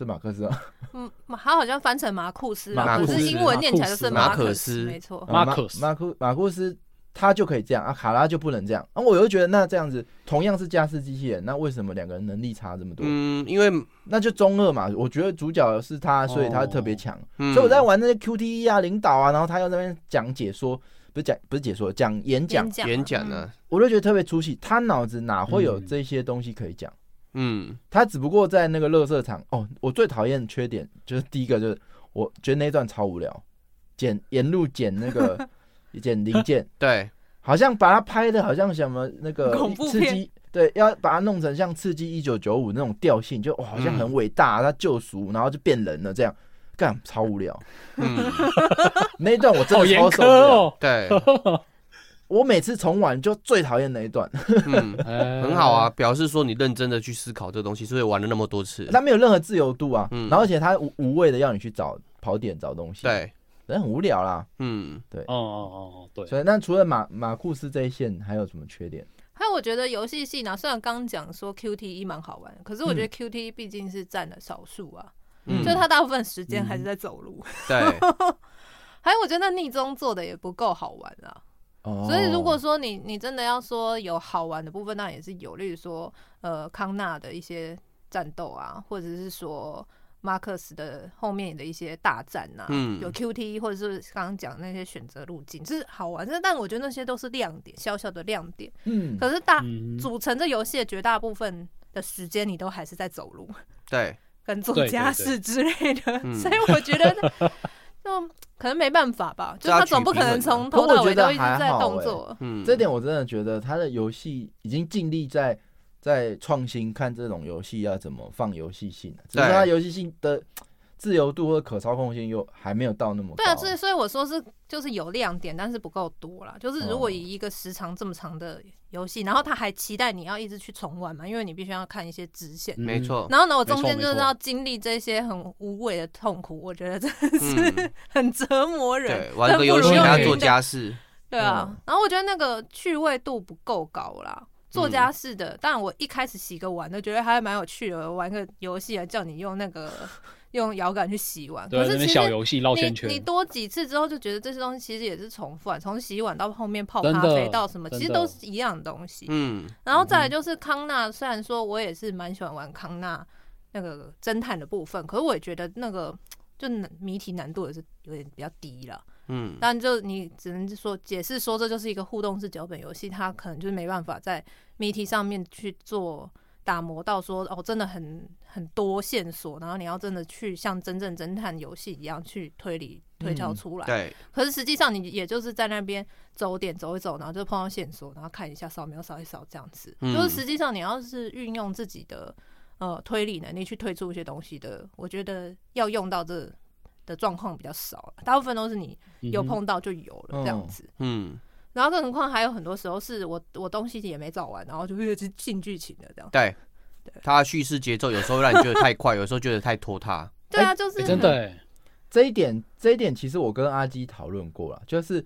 是马克思啊，*laughs* 嗯，他好像翻成马库斯，马库斯可是英文念起来就是马可可斯没错。马 Marcus 马库马库斯他就可以这样啊，卡拉就不能这样啊。我又觉得那这样子同样是家事机器人，那为什么两个人能力差这么多？嗯，因为那就中二嘛。我觉得主角是他，所以他特别强。嗯所以我在玩那些 QTE 啊、领导啊，然后他又在那边讲解说，不是讲不是解说，讲演讲，演讲呢，我就觉得特别出戏。他脑子哪会有嗯这些东西可以讲？嗯。他只不过在那个乐色场哦，我最讨厌的缺点就是第一个就是我觉得那一段超无聊，捡沿路捡那个 *laughs* 捡零件，对，好像把它拍的好像什么那个恐怖片刺激，对，要把它弄成像刺激一九九五那种调性，就哇好像嗯很伟大，他救赎，然后就变人了这样。干超无聊，嗯。*laughs* 那一段我真的严超受不了。哦。对，*laughs* 我每次重玩就最讨厌那一段，*laughs* 很好啊，，表示说你认真的去思考这个东西，所以玩了那么多次。它没有任何自由度啊，嗯。然后而且他无无谓的要你去找跑点找东西，，对，人很无聊啦。嗯。哦哦哦哦，对，所以那除了马马库斯这一线还有什么缺点？还有我觉得游戏性呢，虽然刚讲说 QTE 蛮好玩，可是我觉得嗯。QTE 毕竟是占了少数啊，嗯，就他大部分时间还是在走路。对，*laughs* 还有我觉得那逆中做的也不够好玩啊，哦。所以如果说你你真的要说有好玩的部分，那也是有，例如说呃康纳的一些战斗啊，或者是说。马克思的后面的一些大战呐、嗯。有 QT 或者是刚刚讲那些选择路径，是好玩，但但我觉得那些都是亮点，小小的亮点。嗯，可是大嗯，组成这游戏的绝大部分的时间，你都还是在走路。对，跟做家事之类的，嗯。*laughs* 所以我觉得就可能没办法吧，就他总不可能从头到尾都一直在动作。嗯，这点我真的觉得他的游戏已经尽力在在创新，看这种游戏要怎么放游戏性了，只是他游戏性的自由度或可操控性又还没有到那么高。对啊，所以所以我说是就是有亮点，但是不够多啦。就是如果哦以一个时长这么长的游戏，然后他还期待你要一直去重玩嘛，因为你必须要看一些支线。嗯没，错，然后呢，我中间就是要经历这些很无谓的痛苦，我觉得真的是嗯，*laughs* 很折磨人对，。玩个游戏真不如还要做家事，对啊，嗯然后我觉得那个趣味度不够高啦。做嗯家事的，当然我一开始洗个碗都觉得还蛮有趣的，玩个游戏啊，叫你用那个用摇杆去洗碗。对，那边可是其实小游戏绕你圈圈你，多几次之后就觉得这些东西其实也是重复啊，从洗碗到后面泡咖啡到什么，其实都是一样的东西。嗯，然后再来就是康纳，虽然说我也是蛮喜欢玩康纳那个侦探的部分，可是我也觉得那个就谜题难度也是有点比较低了。嗯，但就你只能说解释说这就是一个互动式脚本游戏，它可能就是没办法在谜题上面去做打磨到说哦，真的很很多线索，然后你要真的去像真正侦探游戏一样去推理推敲嗯出来。对，可是实际上你也就是在那边走点走一走，然后就碰到线索，然后看一下扫描扫一扫这样子。嗯就是实际上你要是运用自己的呃推理能力去推出一些东西的，我觉得要用到这的状况比较少，大部分都是你有碰到就有了这样嗯子。嗯，然后更何况还有很多时候是我我东西也没找完，然后就越是进剧情的这样。对对，它的叙事节奏有时候让你觉得太快，有时候觉得太拖沓，*laughs* 对啊，就是哎真的哎，这一点，这一点其实我跟阿基讨论过了，就是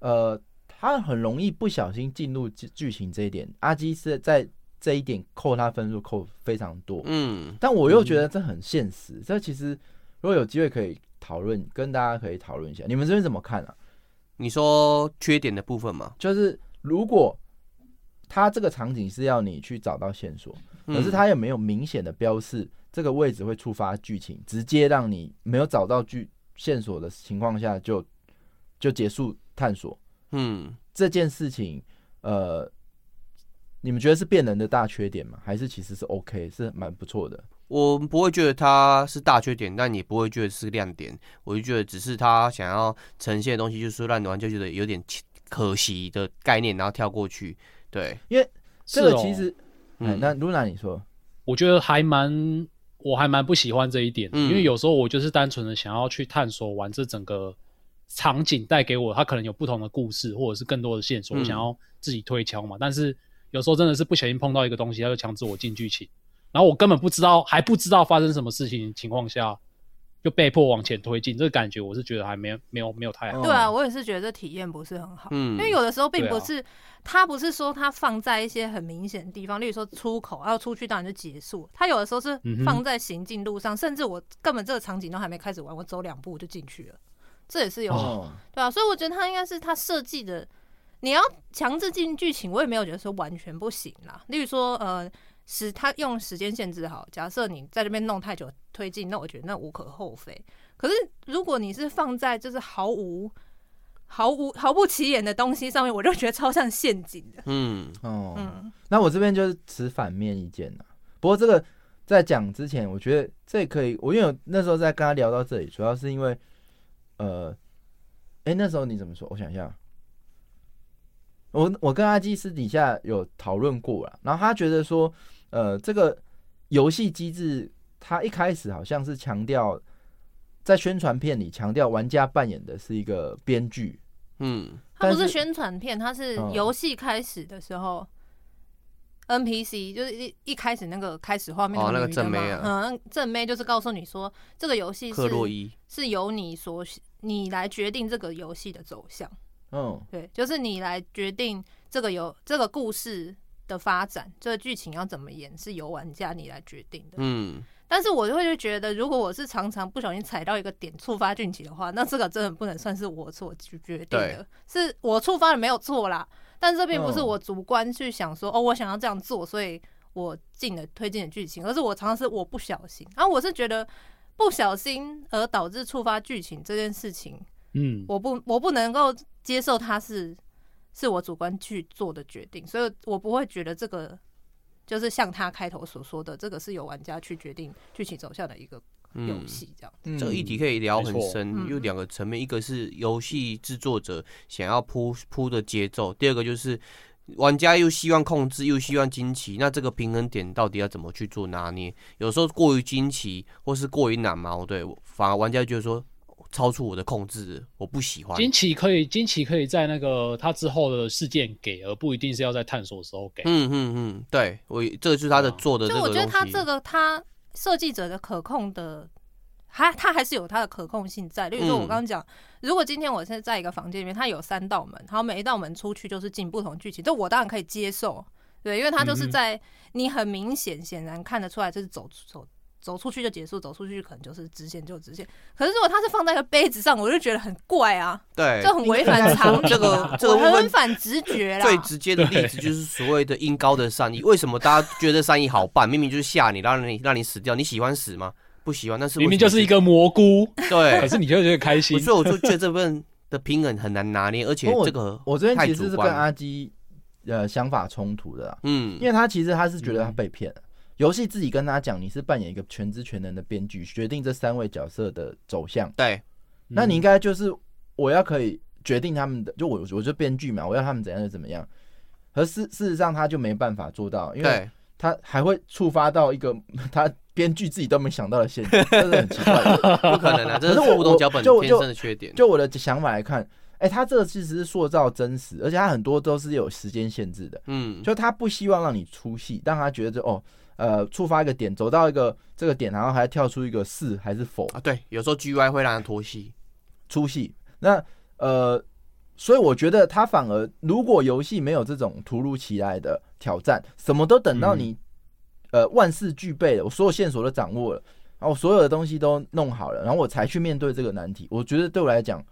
呃，他很容易不小心进入剧剧情这一点。阿基是在这一点扣他分数扣非常多。嗯，但我又觉得这很现实，这其实如果有机会可以讨论，跟大家可以讨论一下，你们这边怎么看啊？你说缺点的部分嘛，就是如果他这个场景是要你去找到线索，嗯可是他也没有明显的标示这个位置会触发剧情，直接让你没有找到剧线索的情况下就就结束探索嗯，这件事情，呃，你们觉得是变人的大缺点吗？还是其实是 OK，是蛮不错的？我不会觉得它是大缺点，但也不会觉得是亮点。我就觉得只是他想要呈现的东西，就是让你玩就觉得有点可惜的概念，然后跳过去。对，因为这个其实，哎、嗯那露娜你说，我觉得还蛮，我还蛮不喜欢这一点，嗯因为有时候我就是单纯的想要去探索完这整个场景带给我，它可能有不同的故事，或者是更多的线索，嗯我想要自己推敲嘛。但是有时候真的是不小心碰到一个东西，它就强制我进剧情，然后我根本不知道，还不知道发生什么事情的情况下，就被迫往前推进，这个感觉我是觉得还没有没有没有太好。哦对啊，我也是觉得这体验不是很好。嗯因为有的时候并不是，它不是说它放在一些很明显的地方，例如说出口，要出去当然就结束。它有的时候是放在行进路上，甚至我根本这个场景都还没开始玩，我走两步就进去了，这也是有，哦，对啊。所以我觉得它应该是它设计的，你要强制进剧情，我也没有觉得说完全不行啦。例如说，呃。时他用时间限制好，假设你在这边弄太久推进，那我觉得那无可厚非。可是如果你是放在就是毫无毫无毫不起眼的东西上面，我就觉得超像陷阱的。嗯，哦，嗯，那我这边就是持反面意见了。不过这个在讲之前，我觉得这可以，我因为我那时候在跟他聊到这里，主要是因为，呃，哎、那时候你怎么说？我想一下，我我跟阿基私底下有讨论过了，然后他觉得说，呃，这个游戏机制，它一开始好像是强调在宣传片里强调玩家扮演的是一个编剧，嗯，它不是宣传片，它是嗯。游戏开始的时候。NPC 就是一一开始那个开始画面哦那个正妹啊。嗯，正妹就是告诉你说，这个游戏是克洛伊，是由你所你来决定这个游戏的走向，嗯，对，就是你来决定这个游这个故事的发展，这个剧情要怎么演，是由玩家你来决定的。嗯，但是我就会觉得，如果我是常常不小心踩到一个点触发剧情的话，那这个真的不能算是我所决决定的，是我触发的没有错啦。但这并不是嗯我主观去想说，哦，我想要这样做，所以我进了推进的剧情，而是我常常是我不小心。然后我是觉得不小心而导致触发剧情这件事情，嗯，我不我不能够接受它是是我主观去做的决定，所以我不会觉得这个就是像他开头所说的，这个是由玩家去决定剧情走向的一个游嗯。戏，这样。嗯这个议题可以聊很深，嗯有两个层面，一个是游戏制作者想要铺铺的节奏，第二个就是玩家又希望控制，又希望惊奇，那这个平衡点到底要怎么去做拿捏？有时候过于惊奇，或是过于难矛对，反而玩家觉得说超出我的控制，我不喜欢。惊奇可以，惊奇可以在那个他之后的事件给，而不一定是要在探索的时候给。嗯嗯嗯，对我这个就是他的做的这个东西。就我觉得他这个他设计者的可控的，还他还是有他的可控性在。例如说，我嗯刚刚讲，如果今天我现在在一个房间里面，他有三道门，然后每一道门出去就是进不同剧情，这我当然可以接受。对，因为他就是在你很明显、显然看得出来，这是走走走出去就结束，走出去可能就是直线就直线。可是如果它是放在一个杯子上，我就觉得很怪啊，对就很违反常理啊，*laughs* 这个很反直觉啦。最直接的例子就是所谓的音高的善意。为什么大家觉得善意好办？明明就是吓你，让你让你死掉，你喜欢死吗？不喜欢，但是明明就是一个蘑菇，对可。是你就觉得开心。所以我就觉得这份的平衡很难拿捏，而且这个我这边其实是跟阿基呃想法冲突的啦，嗯因为他其实他是觉得他被骗了。游戏自己跟他讲，你是扮演一个全知全能的编剧，决定这三位角色的走向。对那你应该就是我要可以决定他们的，就我我就编剧嘛，我要他们怎样就怎么样。而事事实上他就没办法做到，因为，他还会触发到一个 *laughs* 他编剧自己都没想到的陷阱，真的很奇怪的。*laughs* 不可能啊，这是可是我互动脚本就天生的缺点。就我的想法来看，哎、他这个其实是塑造真实，而且他很多都是有时间限制的。嗯，就他不希望让你出戏，让他觉得哦，呃，触发一个点，走到一个这个点，然后还跳出一个是还是否啊，对，有时候 GUI 会让人脱戏。出戏。那呃，所以我觉得他反而如果游戏没有这种突如其来的挑战，什么都等到嗯你、呃万事俱备了，我所有线索都掌握了，然后我所有的东西都弄好了，然后我才去面对这个难题。我觉得对我来讲，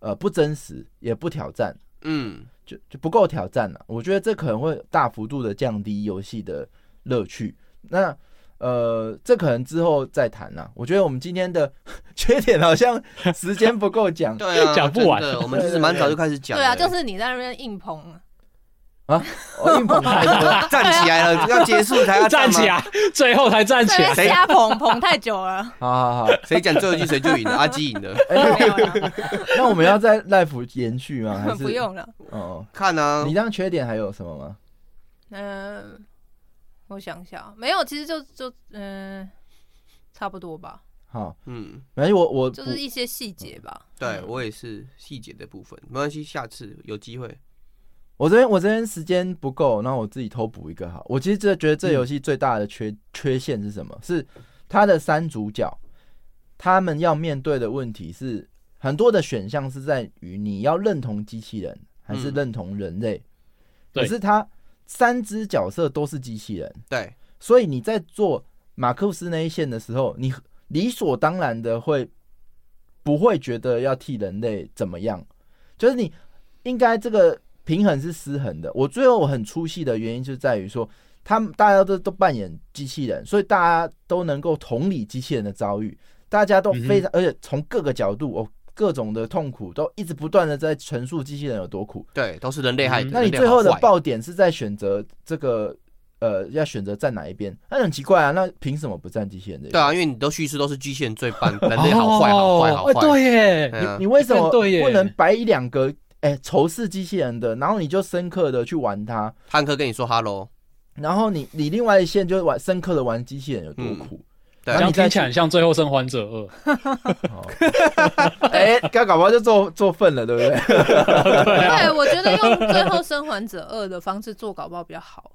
呃，不真实，也不挑战，嗯，就就不够挑战了。我觉得这可能会大幅度的降低游戏的乐趣。那呃，这可能之后再谈啦。我觉得我们今天的 *laughs* 缺点好像时间不够讲对啊，*laughs* 讲不完的我们其实蛮早就开始讲了。对啊，就是你在那边硬捧，啊，我硬捧太多。*laughs* 站起来了，要结束才要站起。来，最后才站起来在那。边瞎捧捧太久了，好好好，谁讲最后一句谁就赢了，阿基赢了。那我们要在 life 延续吗？还是不？用了。哦，看啊你，这样缺点还有什么吗？嗯，我想一下，没有，其实就就嗯，差不多吧，好，嗯，反正我我就是一些细节吧。对嗯我也是细节的部分，没关系，下次有机会。我这边我这边时间不够，那我自己偷补一个好。我其实这觉得这游戏最大的缺、缺陷是什么？是它的三主角，他们要面对的问题是很多的选项是在于你要认同机器人还是嗯认同人类，对可是他三只角色都是机器人，对，所以你在做马库斯那一线的时候，你理所当然的会不会觉得要替人类怎么样？就是你应该这个平衡是失衡的。我最后我很出戏的原因就在于说，他们大家都都扮演机器人，所以大家都能够同理机器人的遭遇，大家都非常，而且从各个角度哦。各种的痛苦都一直不断的在陈述机器人有多苦，对，都是人类害的。嗯那你最后的爆点是在选择这个呃，要选择站哪一边？那很奇怪啊，那凭什么不站机器人这一边？对啊，因为你都叙事都是机器人最棒，人类好坏好坏。对耶，你你为什么对不能摆一两个哎仇视机器人的，然后你就深刻的去玩它，汉克跟你说 “hello”，然后你你另外一线就玩深刻的玩机器人有多嗯苦？对这样然后你再听起来很像《最后生还者二》。*laughs* 哎，刚搞不好就做做份了，对不对？*laughs* 对，我觉得用《最后生还者二》的方式做，搞不好比较好。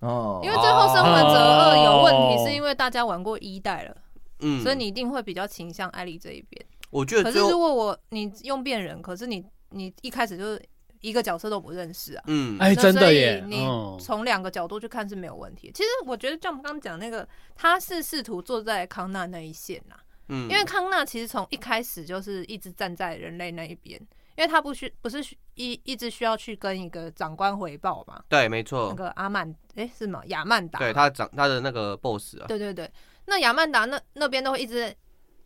哦，因为《最后生还者二》有问题，哦是因为大家玩过一代了，嗯，所以你一定会比较倾向艾丽这一边。我觉得可是如，果我你用变人，可是你你一开始就是一个角色都不认识啊，嗯，哎，真的耶，你嗯，从两个角度去看是没有问题的。其实我觉得像我们刚刚讲那个，他是试图坐在康纳那一线呐、嗯，因为康纳其实从一开始就是一直站在人类那一边，因为他不需不是需一一直需要去跟一个长官回报嘛，对，没错。那，个阿曼哎是吗？亚曼达，对他长他的那个 boss 啊，对对对，那亚曼达那那边都会一直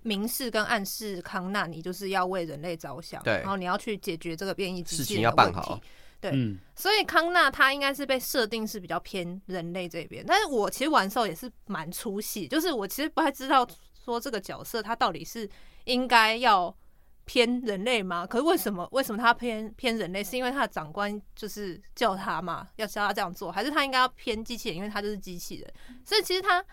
明示跟暗示康纳，你就是要为人类着想，对然后你要去解决这个变异机事情器人的问要办好题。对嗯，所以康纳他应该是被设定是比较偏人类这边，但是我其实玩的时候也是蛮出戏，就是我其实不太知道说这个角色他到底是应该要偏人类吗？可是为什么为什么他偏偏人类？是因为他的长官就是叫他嘛，要教他这样做，还是他应该要偏机器人？因为他就是机器人，所以其实他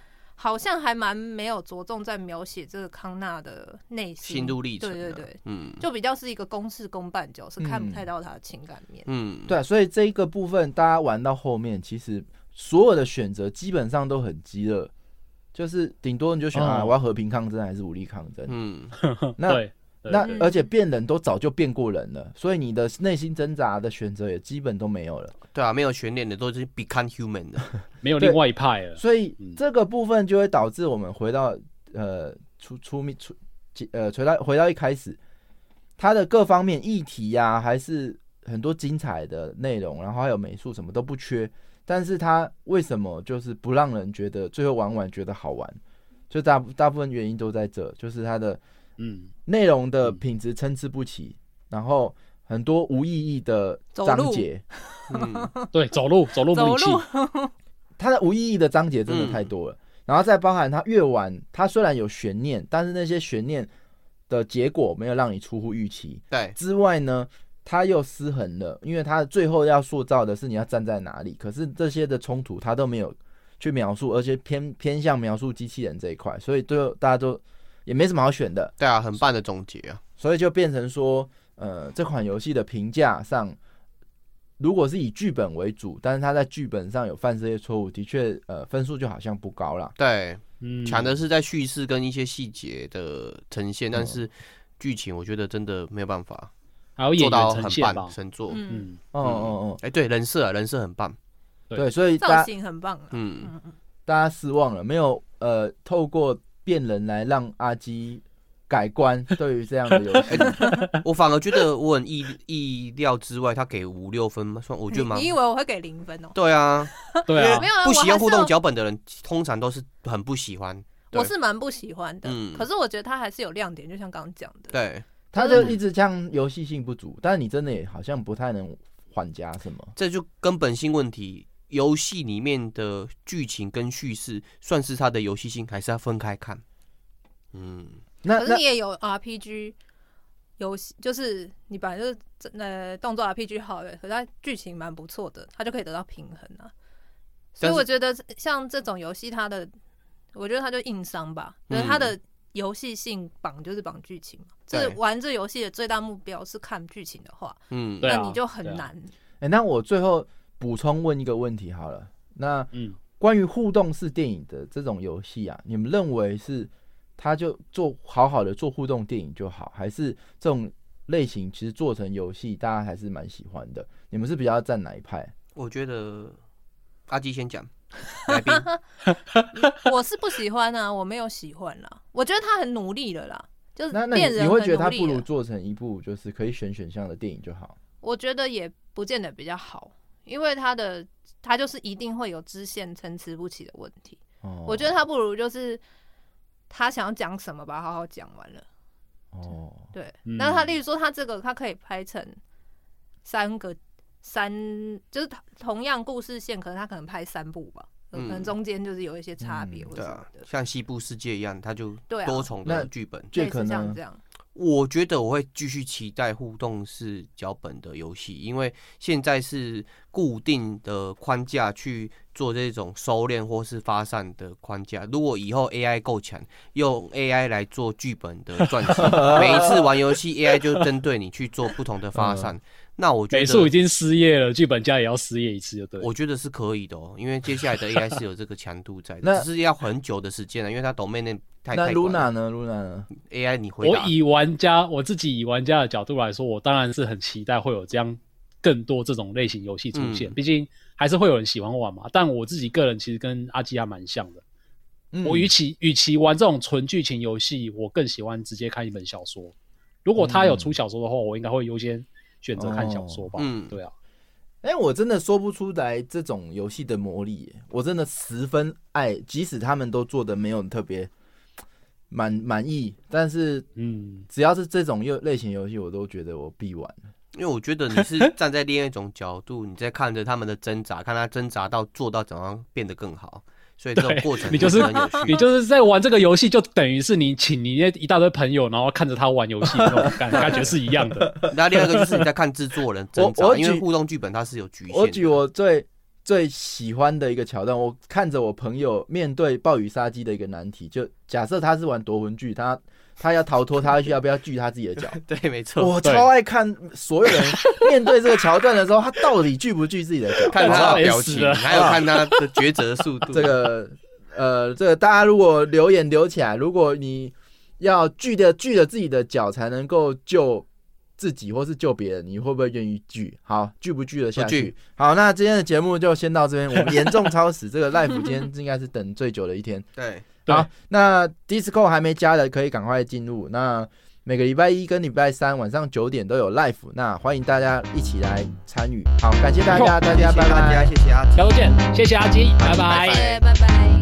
好像还蛮没有着重在描写这个康纳的内心心路历程啊，对对对，嗯，就比较是一个公事公办角色，看不嗯太到他的情感面。嗯，对啊，所以这一个部分大家玩到后面，其实所有的选择基本上都很激烈，就是顶多你就选啊，哦我要和平抗争还是武力抗争？嗯，那 *laughs* 那而且变人都早就变过人了，所以你的内心挣扎的选择也基本都没有了。对啊，没有悬念的都是 become human 的，*laughs* 没有另外一派了。所以嗯这个部分就会导致我们回到呃出出面出呃回到回到一开始，它的各方面议题呀、还是很多精彩的内容，然后还有美术什么都不缺，但是它为什么就是不让人觉得最后玩完觉得好玩？就大大部分原因都在这，就是它的嗯，内容的品质参差不齐，然后很多无意义的章节，*laughs* 嗯，对，走路走路走武器，路，它的无意义的章节真的太多了，然后再包含它越晚，它虽然有悬念，但是那些悬念的结果没有让你出乎预期。对，之外呢，它又失衡了，因为它最后要塑造的是你要站在哪里，可是这些的冲突它都没有去描述，而且偏偏向描述机器人这一块，所以最后大家都也没什么好选的，对啊，很棒的总结啊，所以就变成说，呃，这款游戏的评价上，如果是以剧本为主，但是它在剧本上有犯这些错误，的确，呃，分数就好像不高啦。对，嗯，强的是在叙事跟一些细节的呈现，但嗯是剧情我觉得真的没有办法还有演员做到很呈现吧棒，。神作。嗯，嗯，哦哦哦，哎，对，人设啊，人设很棒。对对，所以大造家型很棒啊。嗯，嗯嗯，大家失望了，没有呃透过变人来让阿基改观 *laughs* 对于这样的游戏。我反而觉得我很意意料之外，他给五六分嘛，算我觉得蛮你你以为我会给零分哦？对啊，*laughs* 对啊没，有啊，不喜欢互动脚本的人，通常都是很不喜欢。我是蛮不喜欢的。嗯可是我觉得它还是有亮点，就像刚刚讲的。对，他就一直像游戏性不足，但是你真的也好像不太能缓加什么。这就根本性问题。游戏里面的剧情跟叙事，算是它的游戏性，还是要分开看？嗯，那可是你也有 RPG 游戏，就是你本来就是呃动作 RPG 好了，可是它剧情蛮不错的，它就可以得到平衡啊。所以我觉得像这种游戏，它的我觉得它就硬伤吧，就是它的游戏性绑就是绑剧情嘛。这对玩这游戏的最大目标是看剧情的话，嗯，那你就很难。哎、那我最后补充问一个问题好了，那嗯，关于互动式电影的这种游戏啊，你们认为是它就做好好的做互动电影就好，还是这种类型其实做成游戏大家还是蛮喜欢的？你们是比较站哪一派？我觉得阿基先讲，来宾，我是不喜欢啊，我没有喜欢啦。我觉得他很努力了啦，就是那那你变人你会觉得它很努力了不如做成一部就是可以选选项的电影就好？我觉得也不见得比较好，因为他的他就是一定会有支线参差不齐的问题。哦，我觉得他不如就是他想要讲什么，把它好好讲完了。哦，对，嗯那他例如说他这个他可以拍成三个三，就是同样故事线，可能他可能拍三部吧，可嗯能中间就是有一些差别嗯对啊或者什么的，，像西部世界一样，他就对啊多重的剧本。这类似可能像这样。我觉得我会继续期待互动式脚本的游戏，因为现在是固定的框架去做这种收敛或是发散的框架。如果以后 AI 够强，用 AI 来做剧本的撰写，*laughs* 每一次玩游戏 AI 就针对你去做不同的发散，那我觉得。美术已经失业了，剧本家也要失业一次，就对了。我觉得是可以的哦，因为接下来的 AI 是有这个强度在 *laughs* 那，只是要很久的时间了，因为它 domain 内太那太广了 Luna 呢？Luna 呢？AI 你回答，我以玩家我自己以玩家的角度来说，我当然是很期待会有这样更多这种类型游戏出现，嗯毕竟还是会有人喜欢玩嘛。但我自己个人其实跟阿基亚蛮像的，嗯我与其与其玩这种纯剧情游戏，我更喜欢直接看一本小说。如果他有出小说的话，我应该会优先选择看小说吧。嗯对啊，哎、我真的说不出来这种游戏的魔力，我真的十分爱，即使他们都做的没有特别满满意，但是嗯，只要是这种游类型游戏，我都觉得我必玩。因为我觉得你是 *laughs* 站在另一种角度，你在看着他们的挣扎，看他挣扎到做到怎样变得更好，所以这种过程你就是很有趣。你就是在玩这个游戏，就等于是你请你那一大堆朋友，然后看着他玩游戏，那种感 *laughs* 感觉是一样的。*laughs* 那另外一个就是你在看制作人挣我扎，因为我举互动剧本它是有局限的。我举我最最喜欢的一个桥段，我看着我朋友面对暴雨杀机的一个难题，就假设他是玩夺魂剧，他他要逃脱，他要不要锯他自己的脚？*laughs* 对，没错，我超爱看所有人面对这个桥段的时候，他到底锯不锯自己的脚？*laughs* 看他的表情，还有看他的抉择速度。*laughs* 这个呃，这个大家如果留言留起来，如果你要锯的锯了自己的脚才能够救自己或是救别人，你会不会愿意锯？好，锯不锯得下去？好，那今天的节目就先到这边。我们严重超时，这个 life 今天应该是等最久的一天。对好，那 Disco 还没加的可以赶快进入。那每个礼拜一跟礼拜三晚上九点都有 live，那欢迎大家一起来参与。好，感谢大家，大家拜拜。谢谢阿吉下周见，谢谢阿基，拜拜拜拜。